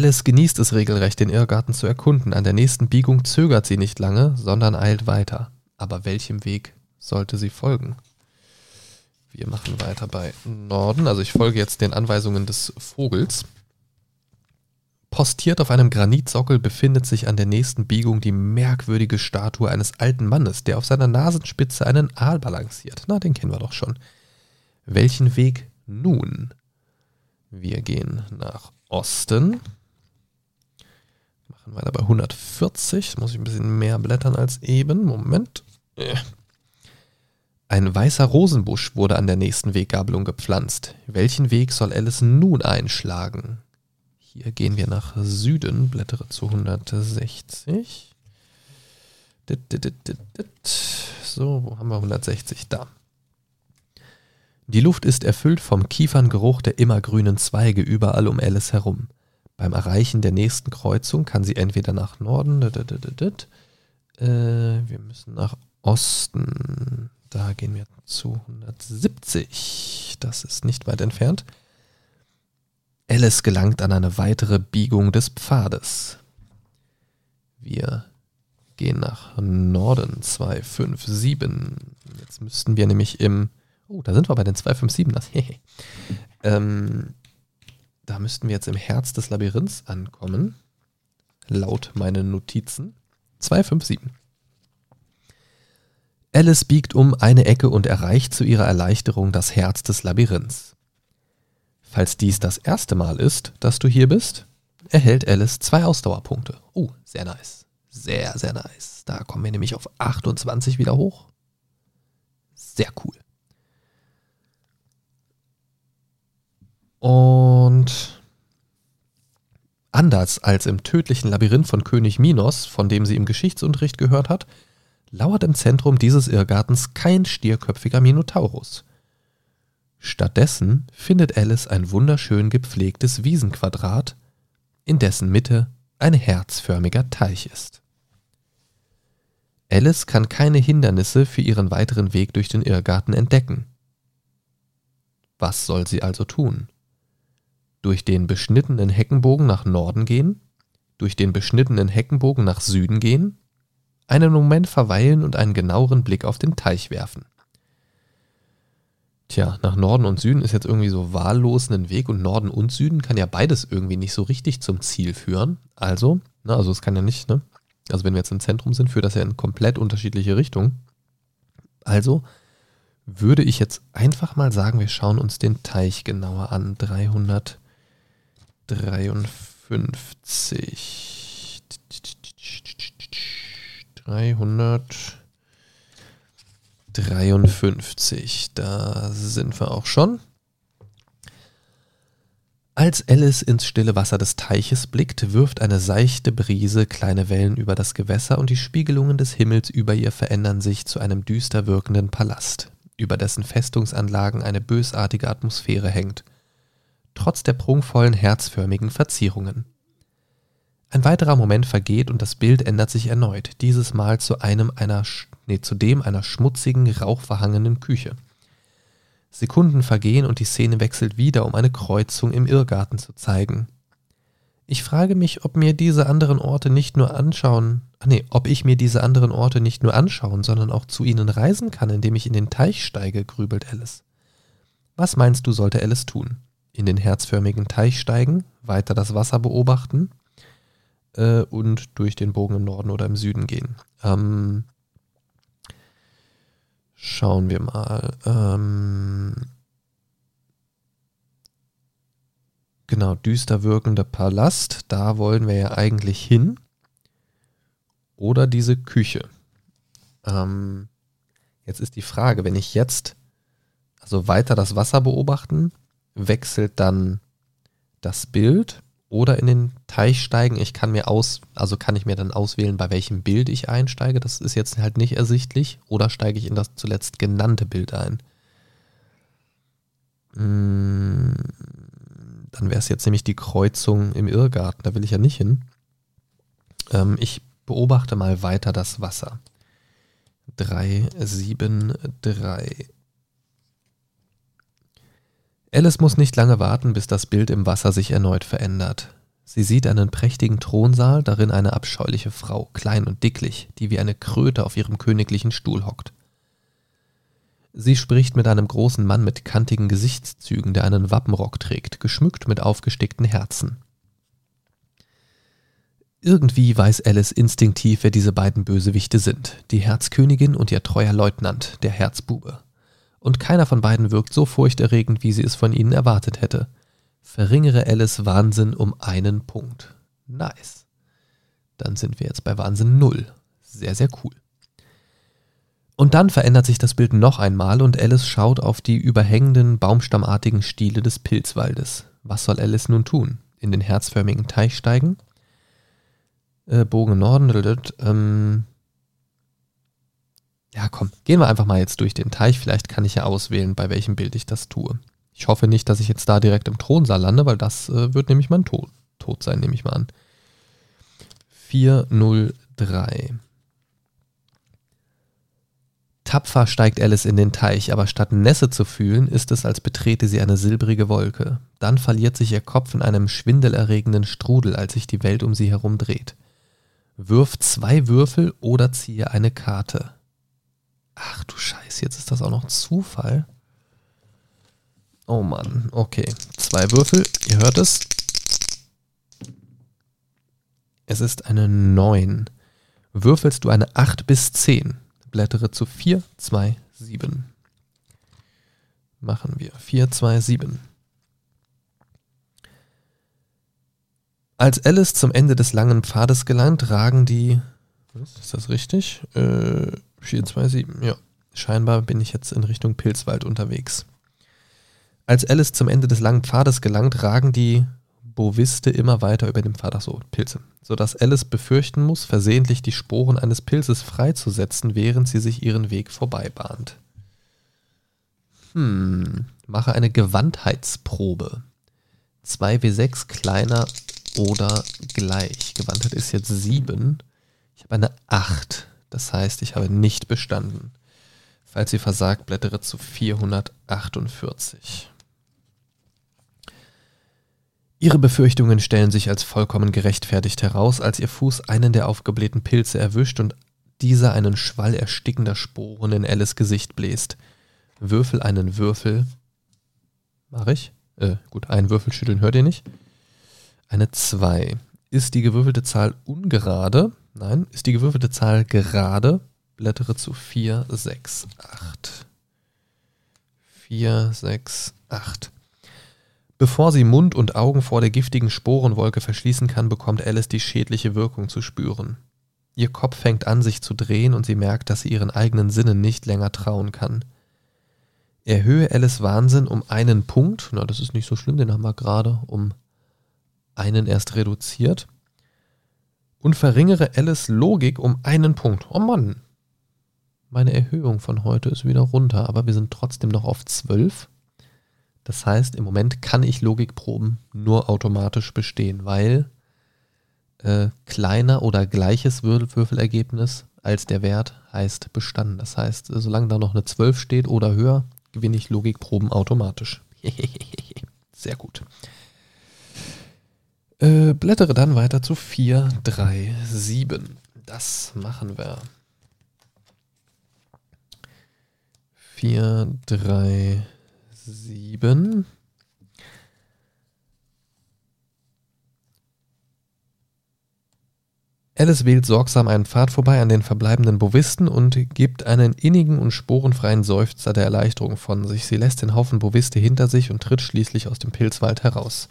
Alice genießt es regelrecht, den Irrgarten zu erkunden. An der nächsten Biegung zögert sie nicht lange, sondern eilt weiter. Aber welchem Weg sollte sie folgen? Wir machen weiter bei Norden. Also ich folge jetzt den Anweisungen des Vogels. Postiert auf einem Granitsockel befindet sich an der nächsten Biegung die merkwürdige Statue eines alten Mannes, der auf seiner Nasenspitze einen Aal balanciert. Na, den kennen wir doch schon. Welchen Weg nun? Wir gehen nach Osten. Machen weiter bei 140. Jetzt muss ich ein bisschen mehr blättern als eben. Moment. Ein weißer Rosenbusch wurde an der nächsten Weggabelung gepflanzt. Welchen Weg soll Alice nun einschlagen? Hier gehen wir nach Süden, blättere zu 160. So, wo haben wir 160? Da. Die Luft ist erfüllt vom Kieferngeruch der immergrünen Zweige überall um Alice herum. Beim Erreichen der nächsten Kreuzung kann sie entweder nach Norden, äh, wir müssen nach Osten, da gehen wir zu 170, das ist nicht weit entfernt. Alice gelangt an eine weitere Biegung des Pfades. Wir gehen nach Norden 257. Jetzt müssten wir nämlich im Oh, da sind wir bei den 257ers. ähm, da müssten wir jetzt im Herz des Labyrinths ankommen. Laut meinen Notizen. 257. Alice biegt um eine Ecke und erreicht zu ihrer Erleichterung das Herz des Labyrinths. Falls dies das erste Mal ist, dass du hier bist, erhält Alice zwei Ausdauerpunkte. Oh, sehr nice. Sehr, sehr nice. Da kommen wir nämlich auf 28 wieder hoch. Sehr cool. Und anders als im tödlichen Labyrinth von König Minos, von dem sie im Geschichtsunterricht gehört hat, lauert im Zentrum dieses Irrgartens kein stierköpfiger Minotaurus. Stattdessen findet Alice ein wunderschön gepflegtes Wiesenquadrat, in dessen Mitte ein herzförmiger Teich ist. Alice kann keine Hindernisse für ihren weiteren Weg durch den Irrgarten entdecken. Was soll sie also tun? Durch den beschnittenen Heckenbogen nach Norden gehen, durch den beschnittenen Heckenbogen nach Süden gehen, einen Moment verweilen und einen genaueren Blick auf den Teich werfen. Tja, nach Norden und Süden ist jetzt irgendwie so wahllos ein Weg und Norden und Süden kann ja beides irgendwie nicht so richtig zum Ziel führen. Also, ne, also es kann ja nicht, ne? Also wenn wir jetzt im Zentrum sind, führt das ja in komplett unterschiedliche Richtungen. Also würde ich jetzt einfach mal sagen, wir schauen uns den Teich genauer an. 353. 353. Da sind wir auch schon. Als Alice ins stille Wasser des Teiches blickt, wirft eine seichte Brise kleine Wellen über das Gewässer und die Spiegelungen des Himmels über ihr verändern sich zu einem düster wirkenden Palast, über dessen Festungsanlagen eine bösartige Atmosphäre hängt, trotz der prunkvollen herzförmigen Verzierungen. Ein weiterer Moment vergeht und das Bild ändert sich erneut, dieses Mal zu einem einer, nee, zu dem einer schmutzigen, rauchverhangenen Küche. Sekunden vergehen und die Szene wechselt wieder, um eine Kreuzung im Irrgarten zu zeigen. Ich frage mich, ob mir diese anderen Orte nicht nur anschauen, ah nee, ob ich mir diese anderen Orte nicht nur anschauen, sondern auch zu ihnen reisen kann, indem ich in den Teich steige, grübelt Alice. Was meinst du, sollte Alice tun? In den herzförmigen Teich steigen, weiter das Wasser beobachten äh, und durch den Bogen im Norden oder im Süden gehen? Ähm, Schauen wir mal. Ähm genau, düster wirkender Palast. Da wollen wir ja eigentlich hin. Oder diese Küche. Ähm jetzt ist die Frage, wenn ich jetzt also weiter das Wasser beobachten, wechselt dann das Bild oder in den Teich steigen. Ich kann mir aus, also kann ich mir dann auswählen, bei welchem Bild ich einsteige. Das ist jetzt halt nicht ersichtlich. Oder steige ich in das zuletzt genannte Bild ein. Hm, dann wäre es jetzt nämlich die Kreuzung im Irrgarten. Da will ich ja nicht hin. Ähm, ich beobachte mal weiter das Wasser. 3, 7, 3. Alice muss nicht lange warten, bis das Bild im Wasser sich erneut verändert. Sie sieht einen prächtigen Thronsaal, darin eine abscheuliche Frau, klein und dicklich, die wie eine Kröte auf ihrem königlichen Stuhl hockt. Sie spricht mit einem großen Mann mit kantigen Gesichtszügen, der einen Wappenrock trägt, geschmückt mit aufgestickten Herzen. Irgendwie weiß Alice instinktiv, wer diese beiden Bösewichte sind, die Herzkönigin und ihr treuer Leutnant, der Herzbube und keiner von beiden wirkt so furchterregend, wie sie es von ihnen erwartet hätte. Verringere Alice Wahnsinn um einen Punkt. Nice. Dann sind wir jetzt bei Wahnsinn 0. Sehr, sehr cool. Und dann verändert sich das Bild noch einmal und Alice schaut auf die überhängenden, baumstammartigen Stiele des Pilzwaldes. Was soll Alice nun tun? In den herzförmigen Teich steigen? Äh, Bogen Norden, ähm, ja, komm, gehen wir einfach mal jetzt durch den Teich. Vielleicht kann ich ja auswählen, bei welchem Bild ich das tue. Ich hoffe nicht, dass ich jetzt da direkt im Thronsaal lande, weil das äh, wird nämlich mein Tod, Tod sein, nehme ich mal an. 403. Tapfer steigt Alice in den Teich, aber statt Nässe zu fühlen, ist es, als betrete sie eine silbrige Wolke. Dann verliert sich ihr Kopf in einem schwindelerregenden Strudel, als sich die Welt um sie herum dreht. Wirf zwei Würfel oder ziehe eine Karte. Ach du Scheiße, jetzt ist das auch noch Zufall. Oh Mann, okay. Zwei Würfel, ihr hört es. Es ist eine 9. Würfelst du eine 8 bis 10, blättere zu 4, 2, 7. Machen wir 4, 2, 7. Als Alice zum Ende des langen Pfades gelangt, ragen die. Ist das richtig? Äh, 427, ja. Scheinbar bin ich jetzt in Richtung Pilzwald unterwegs. Als Alice zum Ende des langen Pfades gelangt, ragen die Boviste immer weiter über den Pfad, so, Pilze, sodass Alice befürchten muss, versehentlich die Sporen eines Pilzes freizusetzen, während sie sich ihren Weg vorbeibahnt. Hm, mache eine Gewandheitsprobe. 2W6 kleiner oder gleich. Gewandtheit ist jetzt 7. Ich habe eine 8. Das heißt, ich habe nicht bestanden. Falls sie versagt, blättere zu 448. Ihre Befürchtungen stellen sich als vollkommen gerechtfertigt heraus, als ihr Fuß einen der aufgeblähten Pilze erwischt und dieser einen Schwall erstickender Sporen in Alice Gesicht bläst. Würfel einen Würfel. Mach ich? Äh, gut, einen Würfel schütteln hört ihr nicht. Eine 2. Ist die gewürfelte Zahl ungerade, Nein. Ist die gewürfelte Zahl gerade? blättere zu 4, 6, 8. 4, 6, 8. Bevor sie Mund und Augen vor der giftigen Sporenwolke verschließen kann, bekommt Alice die schädliche Wirkung zu spüren. Ihr Kopf fängt an, sich zu drehen und sie merkt, dass sie ihren eigenen Sinnen nicht länger trauen kann. Erhöhe Alice Wahnsinn um einen Punkt, na, das ist nicht so schlimm, den haben wir gerade um einen erst reduziert. Und verringere Alice Logik um einen Punkt. Oh Mann. Meine Erhöhung von heute ist wieder runter, aber wir sind trotzdem noch auf 12. Das heißt, im Moment kann ich Logikproben nur automatisch bestehen, weil äh, kleiner oder gleiches Würfelergebnis als der Wert heißt bestanden. Das heißt, solange da noch eine 12 steht oder höher, gewinne ich Logikproben automatisch. Sehr gut. Äh, blättere dann weiter zu 4, 3, 7. Das machen wir. 4, 3, 7. Alice wählt sorgsam einen Pfad vorbei an den verbleibenden Bovisten und gibt einen innigen und sporenfreien Seufzer der Erleichterung von sich. Sie lässt den Haufen Boviste hinter sich und tritt schließlich aus dem Pilzwald heraus.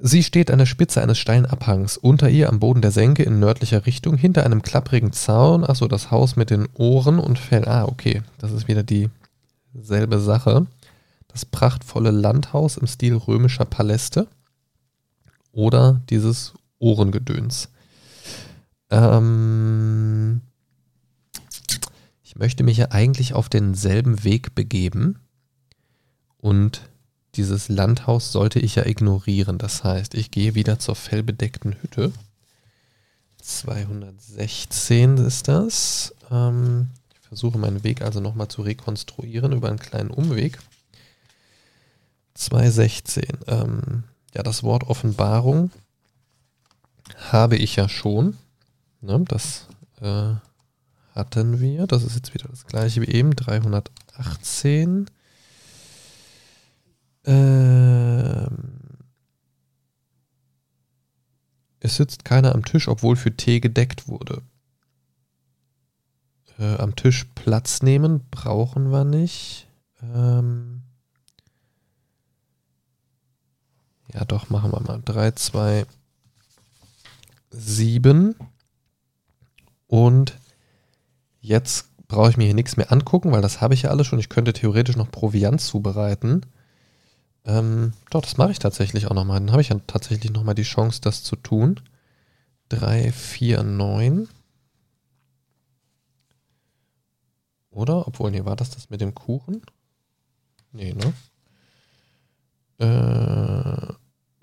Sie steht an der Spitze eines steilen Abhangs, unter ihr am Boden der Senke in nördlicher Richtung, hinter einem klapprigen Zaun, achso, das Haus mit den Ohren und Fell. Ah, okay, das ist wieder dieselbe Sache. Das prachtvolle Landhaus im Stil römischer Paläste oder dieses Ohrengedöns. Ähm, ich möchte mich ja eigentlich auf denselben Weg begeben und dieses Landhaus sollte ich ja ignorieren. Das heißt, ich gehe wieder zur fellbedeckten Hütte. 216 ist das. Ähm, ich versuche meinen Weg also nochmal zu rekonstruieren über einen kleinen Umweg. 216. Ähm, ja, das Wort Offenbarung habe ich ja schon. Ne, das äh, hatten wir. Das ist jetzt wieder das gleiche wie eben. 318. Ähm, es sitzt keiner am Tisch, obwohl für Tee gedeckt wurde. Äh, am Tisch Platz nehmen brauchen wir nicht. Ähm, ja, doch, machen wir mal. 3, 2, 7. Und jetzt brauche ich mir hier nichts mehr angucken, weil das habe ich ja alles schon. Ich könnte theoretisch noch Proviant zubereiten. Ähm, doch, das mache ich tatsächlich auch nochmal. Dann habe ich ja tatsächlich nochmal die Chance, das zu tun. 3, 4, 9. Oder? Obwohl, nee, war das das mit dem Kuchen? Nee, ne? Äh,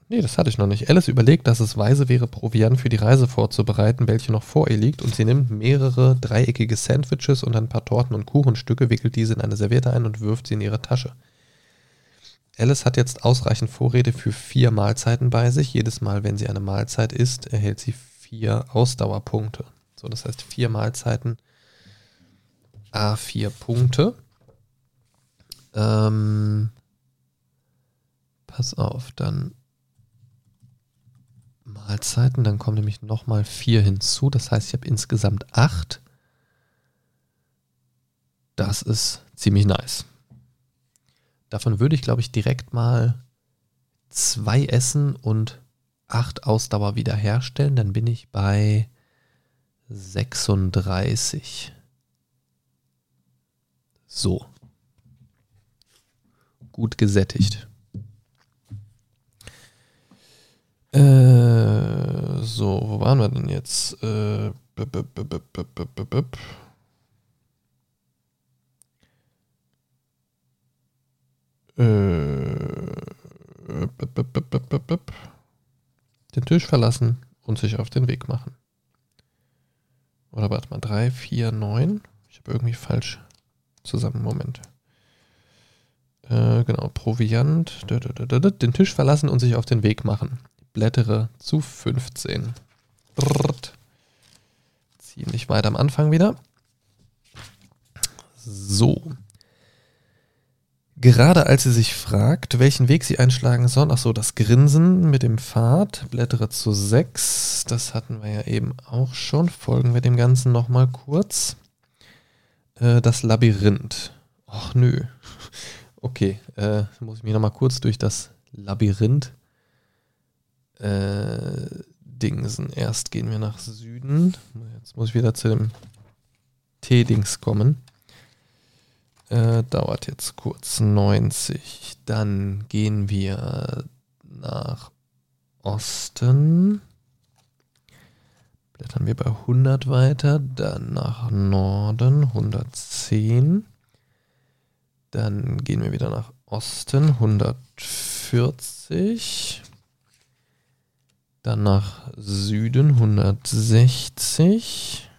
Nee, das hatte ich noch nicht. Alice überlegt, dass es weise wäre, Proviant für die Reise vorzubereiten, welche noch vor ihr liegt, und sie nimmt mehrere dreieckige Sandwiches und ein paar Torten und Kuchenstücke, wickelt diese in eine Serviette ein und wirft sie in ihre Tasche. Alice hat jetzt ausreichend Vorräte für vier Mahlzeiten bei sich. Jedes Mal, wenn sie eine Mahlzeit isst, erhält sie vier Ausdauerpunkte. So, das heißt vier Mahlzeiten, A4 Punkte. Ähm, pass auf, dann Mahlzeiten, dann kommen nämlich nochmal vier hinzu. Das heißt, ich habe insgesamt acht. Das ist ziemlich nice. Davon würde ich, glaube ich, direkt mal zwei essen und acht Ausdauer wiederherstellen. Dann bin ich bei 36. So. Gut gesättigt. Äh, so, wo waren wir denn jetzt? Äh, den Tisch verlassen und sich auf den Weg machen. Oder warte mal, 3, 4, 9. Ich habe irgendwie falsch zusammen. Moment. Äh, genau, Proviant. Den Tisch verlassen und sich auf den Weg machen blättere zu 15. Brrrt. Ziemlich weit am Anfang wieder. So. Gerade als sie sich fragt, welchen Weg sie einschlagen soll, ach so, das Grinsen mit dem Pfad, blättere zu 6, das hatten wir ja eben auch schon, folgen wir dem Ganzen nochmal kurz. Äh, das Labyrinth. Ach nö. Okay, äh, muss ich mich nochmal kurz durch das Labyrinth äh, Dingsen. Erst gehen wir nach Süden. Jetzt muss ich wieder zu dem T-Dings kommen. Äh, dauert jetzt kurz 90. Dann gehen wir nach Osten. Blättern wir bei 100 weiter. Dann nach Norden 110. Dann gehen wir wieder nach Osten 140. Dann nach Süden 160.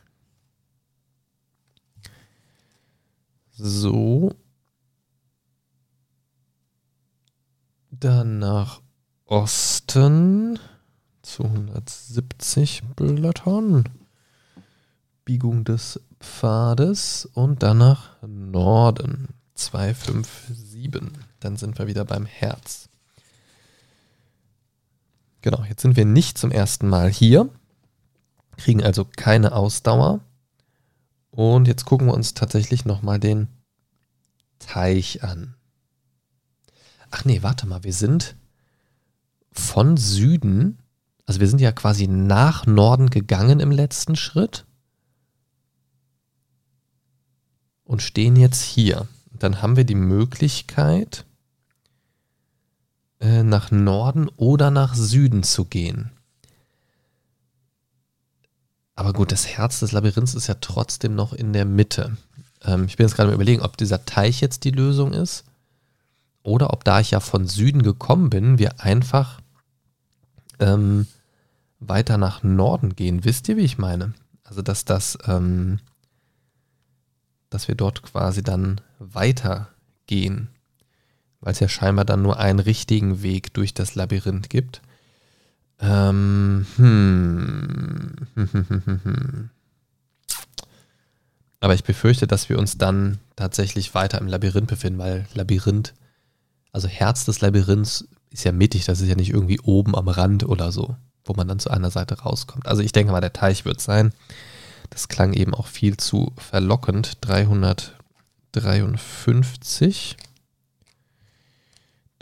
So. Dann nach Osten zu 170 Blättern. Biegung des Pfades und dann nach Norden 257. Dann sind wir wieder beim Herz. Genau, jetzt sind wir nicht zum ersten Mal hier, kriegen also keine Ausdauer. Und jetzt gucken wir uns tatsächlich nochmal den Teich an. Ach nee, warte mal, wir sind von Süden, also wir sind ja quasi nach Norden gegangen im letzten Schritt und stehen jetzt hier. Dann haben wir die Möglichkeit, äh, nach Norden oder nach Süden zu gehen. Aber gut, das Herz des Labyrinths ist ja trotzdem noch in der Mitte. Ähm, ich bin jetzt gerade mal überlegen, ob dieser Teich jetzt die Lösung ist oder ob da ich ja von Süden gekommen bin, wir einfach ähm, weiter nach Norden gehen. Wisst ihr, wie ich meine? Also, dass das, ähm, dass wir dort quasi dann weitergehen weil es ja scheinbar dann nur einen richtigen Weg durch das Labyrinth gibt. Ähm, hm. Aber ich befürchte, dass wir uns dann tatsächlich weiter im Labyrinth befinden, weil Labyrinth, also Herz des Labyrinths ist ja mittig, das ist ja nicht irgendwie oben am Rand oder so, wo man dann zu einer Seite rauskommt. Also ich denke mal, der Teich wird sein. Das klang eben auch viel zu verlockend. 353.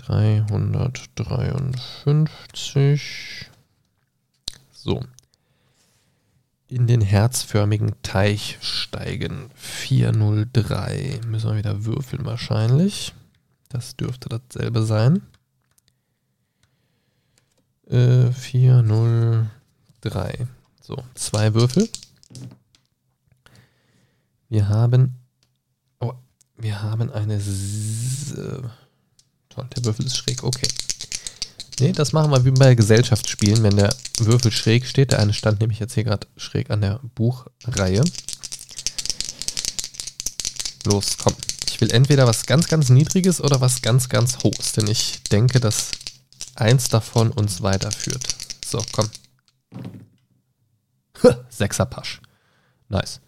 353. So. In den herzförmigen Teich steigen. 403. Müssen wir wieder würfeln wahrscheinlich. Das dürfte dasselbe sein. Äh, 403. So, zwei Würfel. Wir haben. Oh, wir haben eine. S der Würfel ist schräg, okay. Nee, das machen wir wie bei Gesellschaftsspielen, wenn der Würfel schräg steht. Der eine stand nämlich jetzt hier gerade schräg an der Buchreihe. Los, komm. Ich will entweder was ganz, ganz Niedriges oder was ganz, ganz Hohes, denn ich denke, dass eins davon uns weiterführt. So, komm. Sechser Pasch. Nice.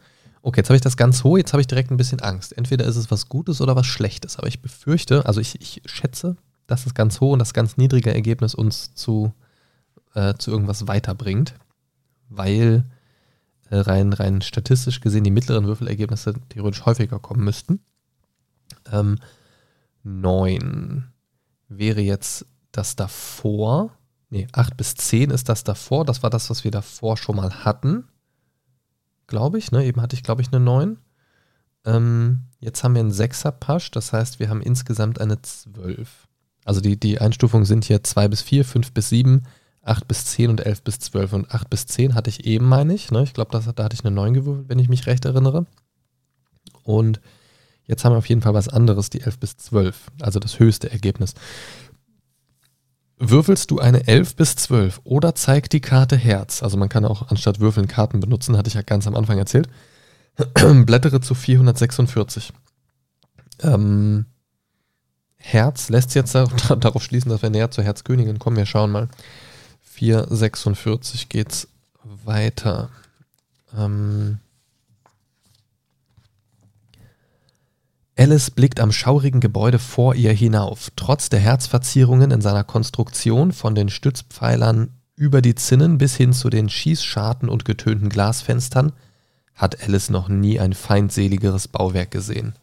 Okay, jetzt habe ich das ganz hoch, jetzt habe ich direkt ein bisschen Angst. Entweder ist es was Gutes oder was Schlechtes. Aber ich befürchte, also ich, ich schätze, dass das ganz hohe und das ganz niedrige Ergebnis uns zu, äh, zu irgendwas weiterbringt. Weil äh, rein, rein statistisch gesehen die mittleren Würfelergebnisse theoretisch häufiger kommen müssten. Ähm, 9 wäre jetzt das davor. Nee, 8 bis 10 ist das davor. Das war das, was wir davor schon mal hatten glaube ich. Ne? Eben hatte ich, glaube ich, eine 9. Ähm, jetzt haben wir einen 6er Pasch, das heißt, wir haben insgesamt eine 12. Also die, die Einstufungen sind hier 2 bis 4, 5 bis 7, 8 bis 10 und 11 bis 12. Und 8 bis 10 hatte ich eben, meine ich. Ne? Ich glaube, da hatte ich eine 9 gewürfelt, wenn ich mich recht erinnere. Und jetzt haben wir auf jeden Fall was anderes, die 11 bis 12. Also das höchste Ergebnis. Würfelst du eine 11 bis 12 oder zeigt die Karte Herz, also man kann auch anstatt Würfeln Karten benutzen, hatte ich ja ganz am Anfang erzählt, blättere zu 446. Ähm, Herz lässt jetzt darauf schließen, dass wir näher zur Herzkönigin kommen. Wir schauen mal. 446 geht's weiter. Ähm, Alice blickt am schaurigen Gebäude vor ihr hinauf. Trotz der Herzverzierungen in seiner Konstruktion, von den Stützpfeilern über die Zinnen bis hin zu den Schießscharten und getönten Glasfenstern, hat Alice noch nie ein feindseligeres Bauwerk gesehen.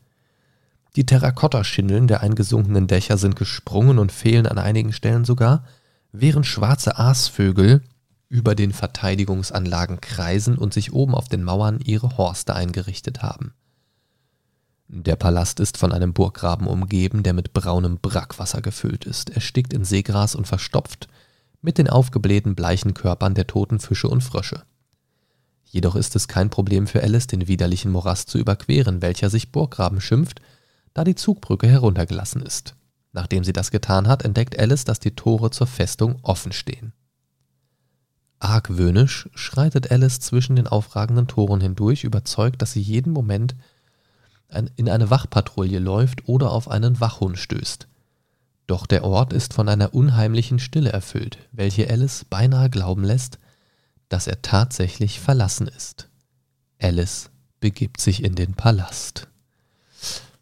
Die Terrakotta-Schindeln der eingesunkenen Dächer sind gesprungen und fehlen an einigen Stellen sogar, während schwarze Aasvögel über den Verteidigungsanlagen kreisen und sich oben auf den Mauern ihre Horste eingerichtet haben. Der Palast ist von einem Burggraben umgeben, der mit braunem Brackwasser gefüllt ist. Er stickt in Seegras und verstopft mit den aufgeblähten bleichen Körpern der toten Fische und Frösche. Jedoch ist es kein Problem für Alice, den widerlichen Morast zu überqueren, welcher sich Burggraben schimpft, da die Zugbrücke heruntergelassen ist. Nachdem sie das getan hat, entdeckt Alice, dass die Tore zur Festung offen stehen. Argwöhnisch schreitet Alice zwischen den aufragenden Toren hindurch, überzeugt, dass sie jeden Moment in eine Wachpatrouille läuft oder auf einen Wachhund stößt. Doch der Ort ist von einer unheimlichen Stille erfüllt, welche Alice beinahe glauben lässt, dass er tatsächlich verlassen ist. Alice begibt sich in den Palast.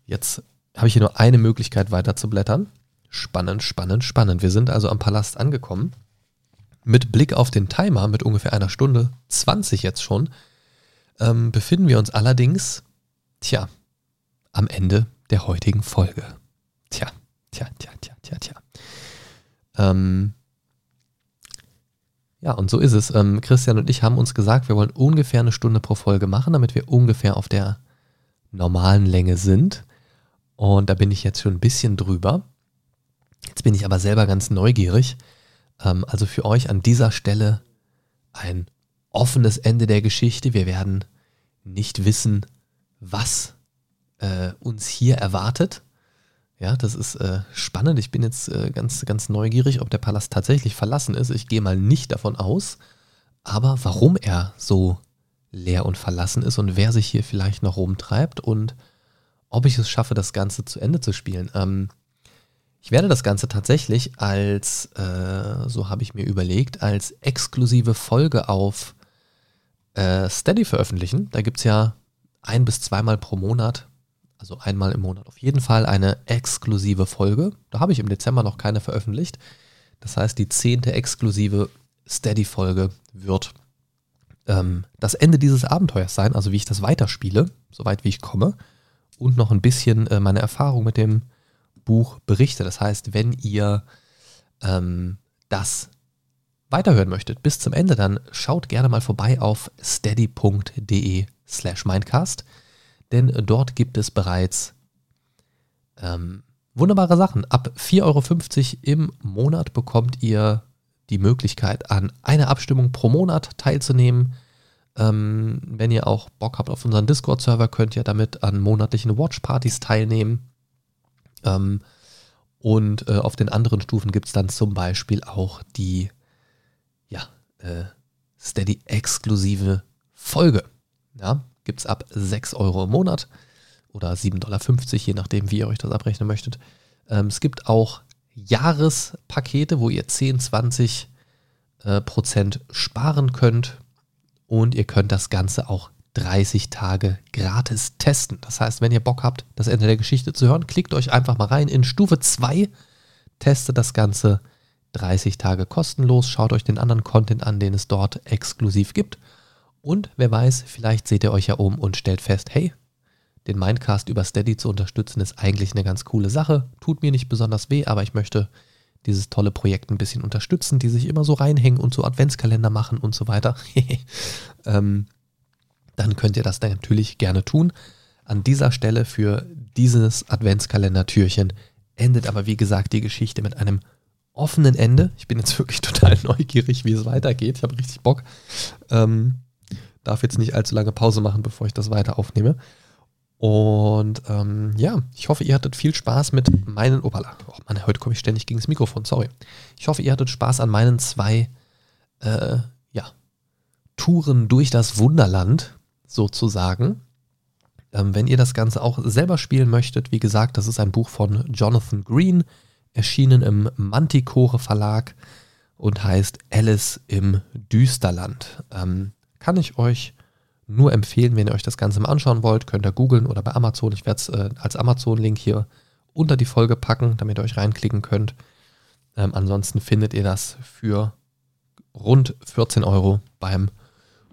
Jetzt habe ich hier nur eine Möglichkeit weiter zu blättern. Spannend, spannend, spannend. Wir sind also am Palast angekommen. Mit Blick auf den Timer mit ungefähr einer Stunde 20 jetzt schon, ähm, befinden wir uns allerdings, tja, am Ende der heutigen Folge. Tja, tja, tja, tja, tja, tja. Ähm, ja, und so ist es. Ähm, Christian und ich haben uns gesagt, wir wollen ungefähr eine Stunde pro Folge machen, damit wir ungefähr auf der normalen Länge sind. Und da bin ich jetzt schon ein bisschen drüber. Jetzt bin ich aber selber ganz neugierig. Ähm, also für euch an dieser Stelle ein offenes Ende der Geschichte. Wir werden nicht wissen, was äh, uns hier erwartet. Ja, das ist äh, spannend. Ich bin jetzt äh, ganz, ganz neugierig, ob der Palast tatsächlich verlassen ist. Ich gehe mal nicht davon aus. Aber warum er so leer und verlassen ist und wer sich hier vielleicht noch rumtreibt und ob ich es schaffe, das Ganze zu Ende zu spielen. Ähm, ich werde das Ganze tatsächlich als, äh, so habe ich mir überlegt, als exklusive Folge auf äh, Steady veröffentlichen. Da gibt es ja ein bis zweimal pro Monat also einmal im Monat auf jeden Fall eine exklusive Folge. Da habe ich im Dezember noch keine veröffentlicht. Das heißt, die zehnte exklusive Steady-Folge wird ähm, das Ende dieses Abenteuers sein, also wie ich das weiterspiele, soweit wie ich komme, und noch ein bisschen äh, meine Erfahrung mit dem Buch berichte. Das heißt, wenn ihr ähm, das weiterhören möchtet bis zum Ende, dann schaut gerne mal vorbei auf steady.de slash mindcast denn dort gibt es bereits ähm, wunderbare Sachen. Ab 4,50 Euro im Monat bekommt ihr die Möglichkeit, an einer Abstimmung pro Monat teilzunehmen. Ähm, wenn ihr auch Bock habt auf unseren Discord-Server, könnt ihr damit an monatlichen Watchpartys teilnehmen. Ähm, und äh, auf den anderen Stufen gibt es dann zum Beispiel auch die ja, äh, Steady-exklusive Folge. Ja, gibt es ab 6 Euro im Monat oder 7,50 Dollar, je nachdem, wie ihr euch das abrechnen möchtet. Ähm, es gibt auch Jahrespakete, wo ihr 10, 20 äh, Prozent sparen könnt und ihr könnt das Ganze auch 30 Tage gratis testen. Das heißt, wenn ihr Bock habt, das Ende der Geschichte zu hören, klickt euch einfach mal rein in Stufe 2, testet das Ganze 30 Tage kostenlos, schaut euch den anderen Content an, den es dort exklusiv gibt und wer weiß, vielleicht seht ihr euch ja um und stellt fest, hey, den Mindcast über Steady zu unterstützen ist eigentlich eine ganz coole Sache. Tut mir nicht besonders weh, aber ich möchte dieses tolle Projekt ein bisschen unterstützen, die sich immer so reinhängen und so Adventskalender machen und so weiter. ähm, dann könnt ihr das dann natürlich gerne tun. An dieser Stelle für dieses Adventskalender-Türchen endet aber wie gesagt die Geschichte mit einem offenen Ende. Ich bin jetzt wirklich total neugierig, wie es weitergeht. Ich habe richtig Bock. Ähm, darf jetzt nicht allzu lange Pause machen, bevor ich das weiter aufnehme. Und ähm, ja, ich hoffe, ihr hattet viel Spaß mit meinen. Opala, oh Mann, heute komme ich ständig gegen das Mikrofon, sorry. Ich hoffe, ihr hattet Spaß an meinen zwei äh, ja, Touren durch das Wunderland, sozusagen. Ähm, wenn ihr das Ganze auch selber spielen möchtet, wie gesagt, das ist ein Buch von Jonathan Green, erschienen im Manticore Verlag und heißt Alice im Düsterland. Ähm, kann ich euch nur empfehlen, wenn ihr euch das Ganze mal anschauen wollt, könnt ihr googeln oder bei Amazon. Ich werde es äh, als Amazon-Link hier unter die Folge packen, damit ihr euch reinklicken könnt. Ähm, ansonsten findet ihr das für rund 14 Euro beim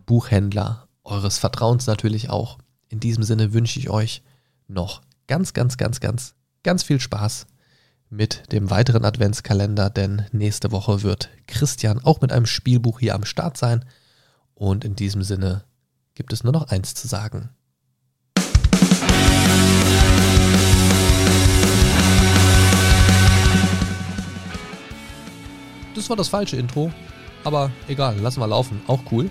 Buchhändler eures Vertrauens natürlich auch. In diesem Sinne wünsche ich euch noch ganz, ganz, ganz, ganz, ganz viel Spaß mit dem weiteren Adventskalender, denn nächste Woche wird Christian auch mit einem Spielbuch hier am Start sein. Und in diesem Sinne gibt es nur noch eins zu sagen. Das war das falsche Intro, aber egal, lassen wir laufen, auch cool.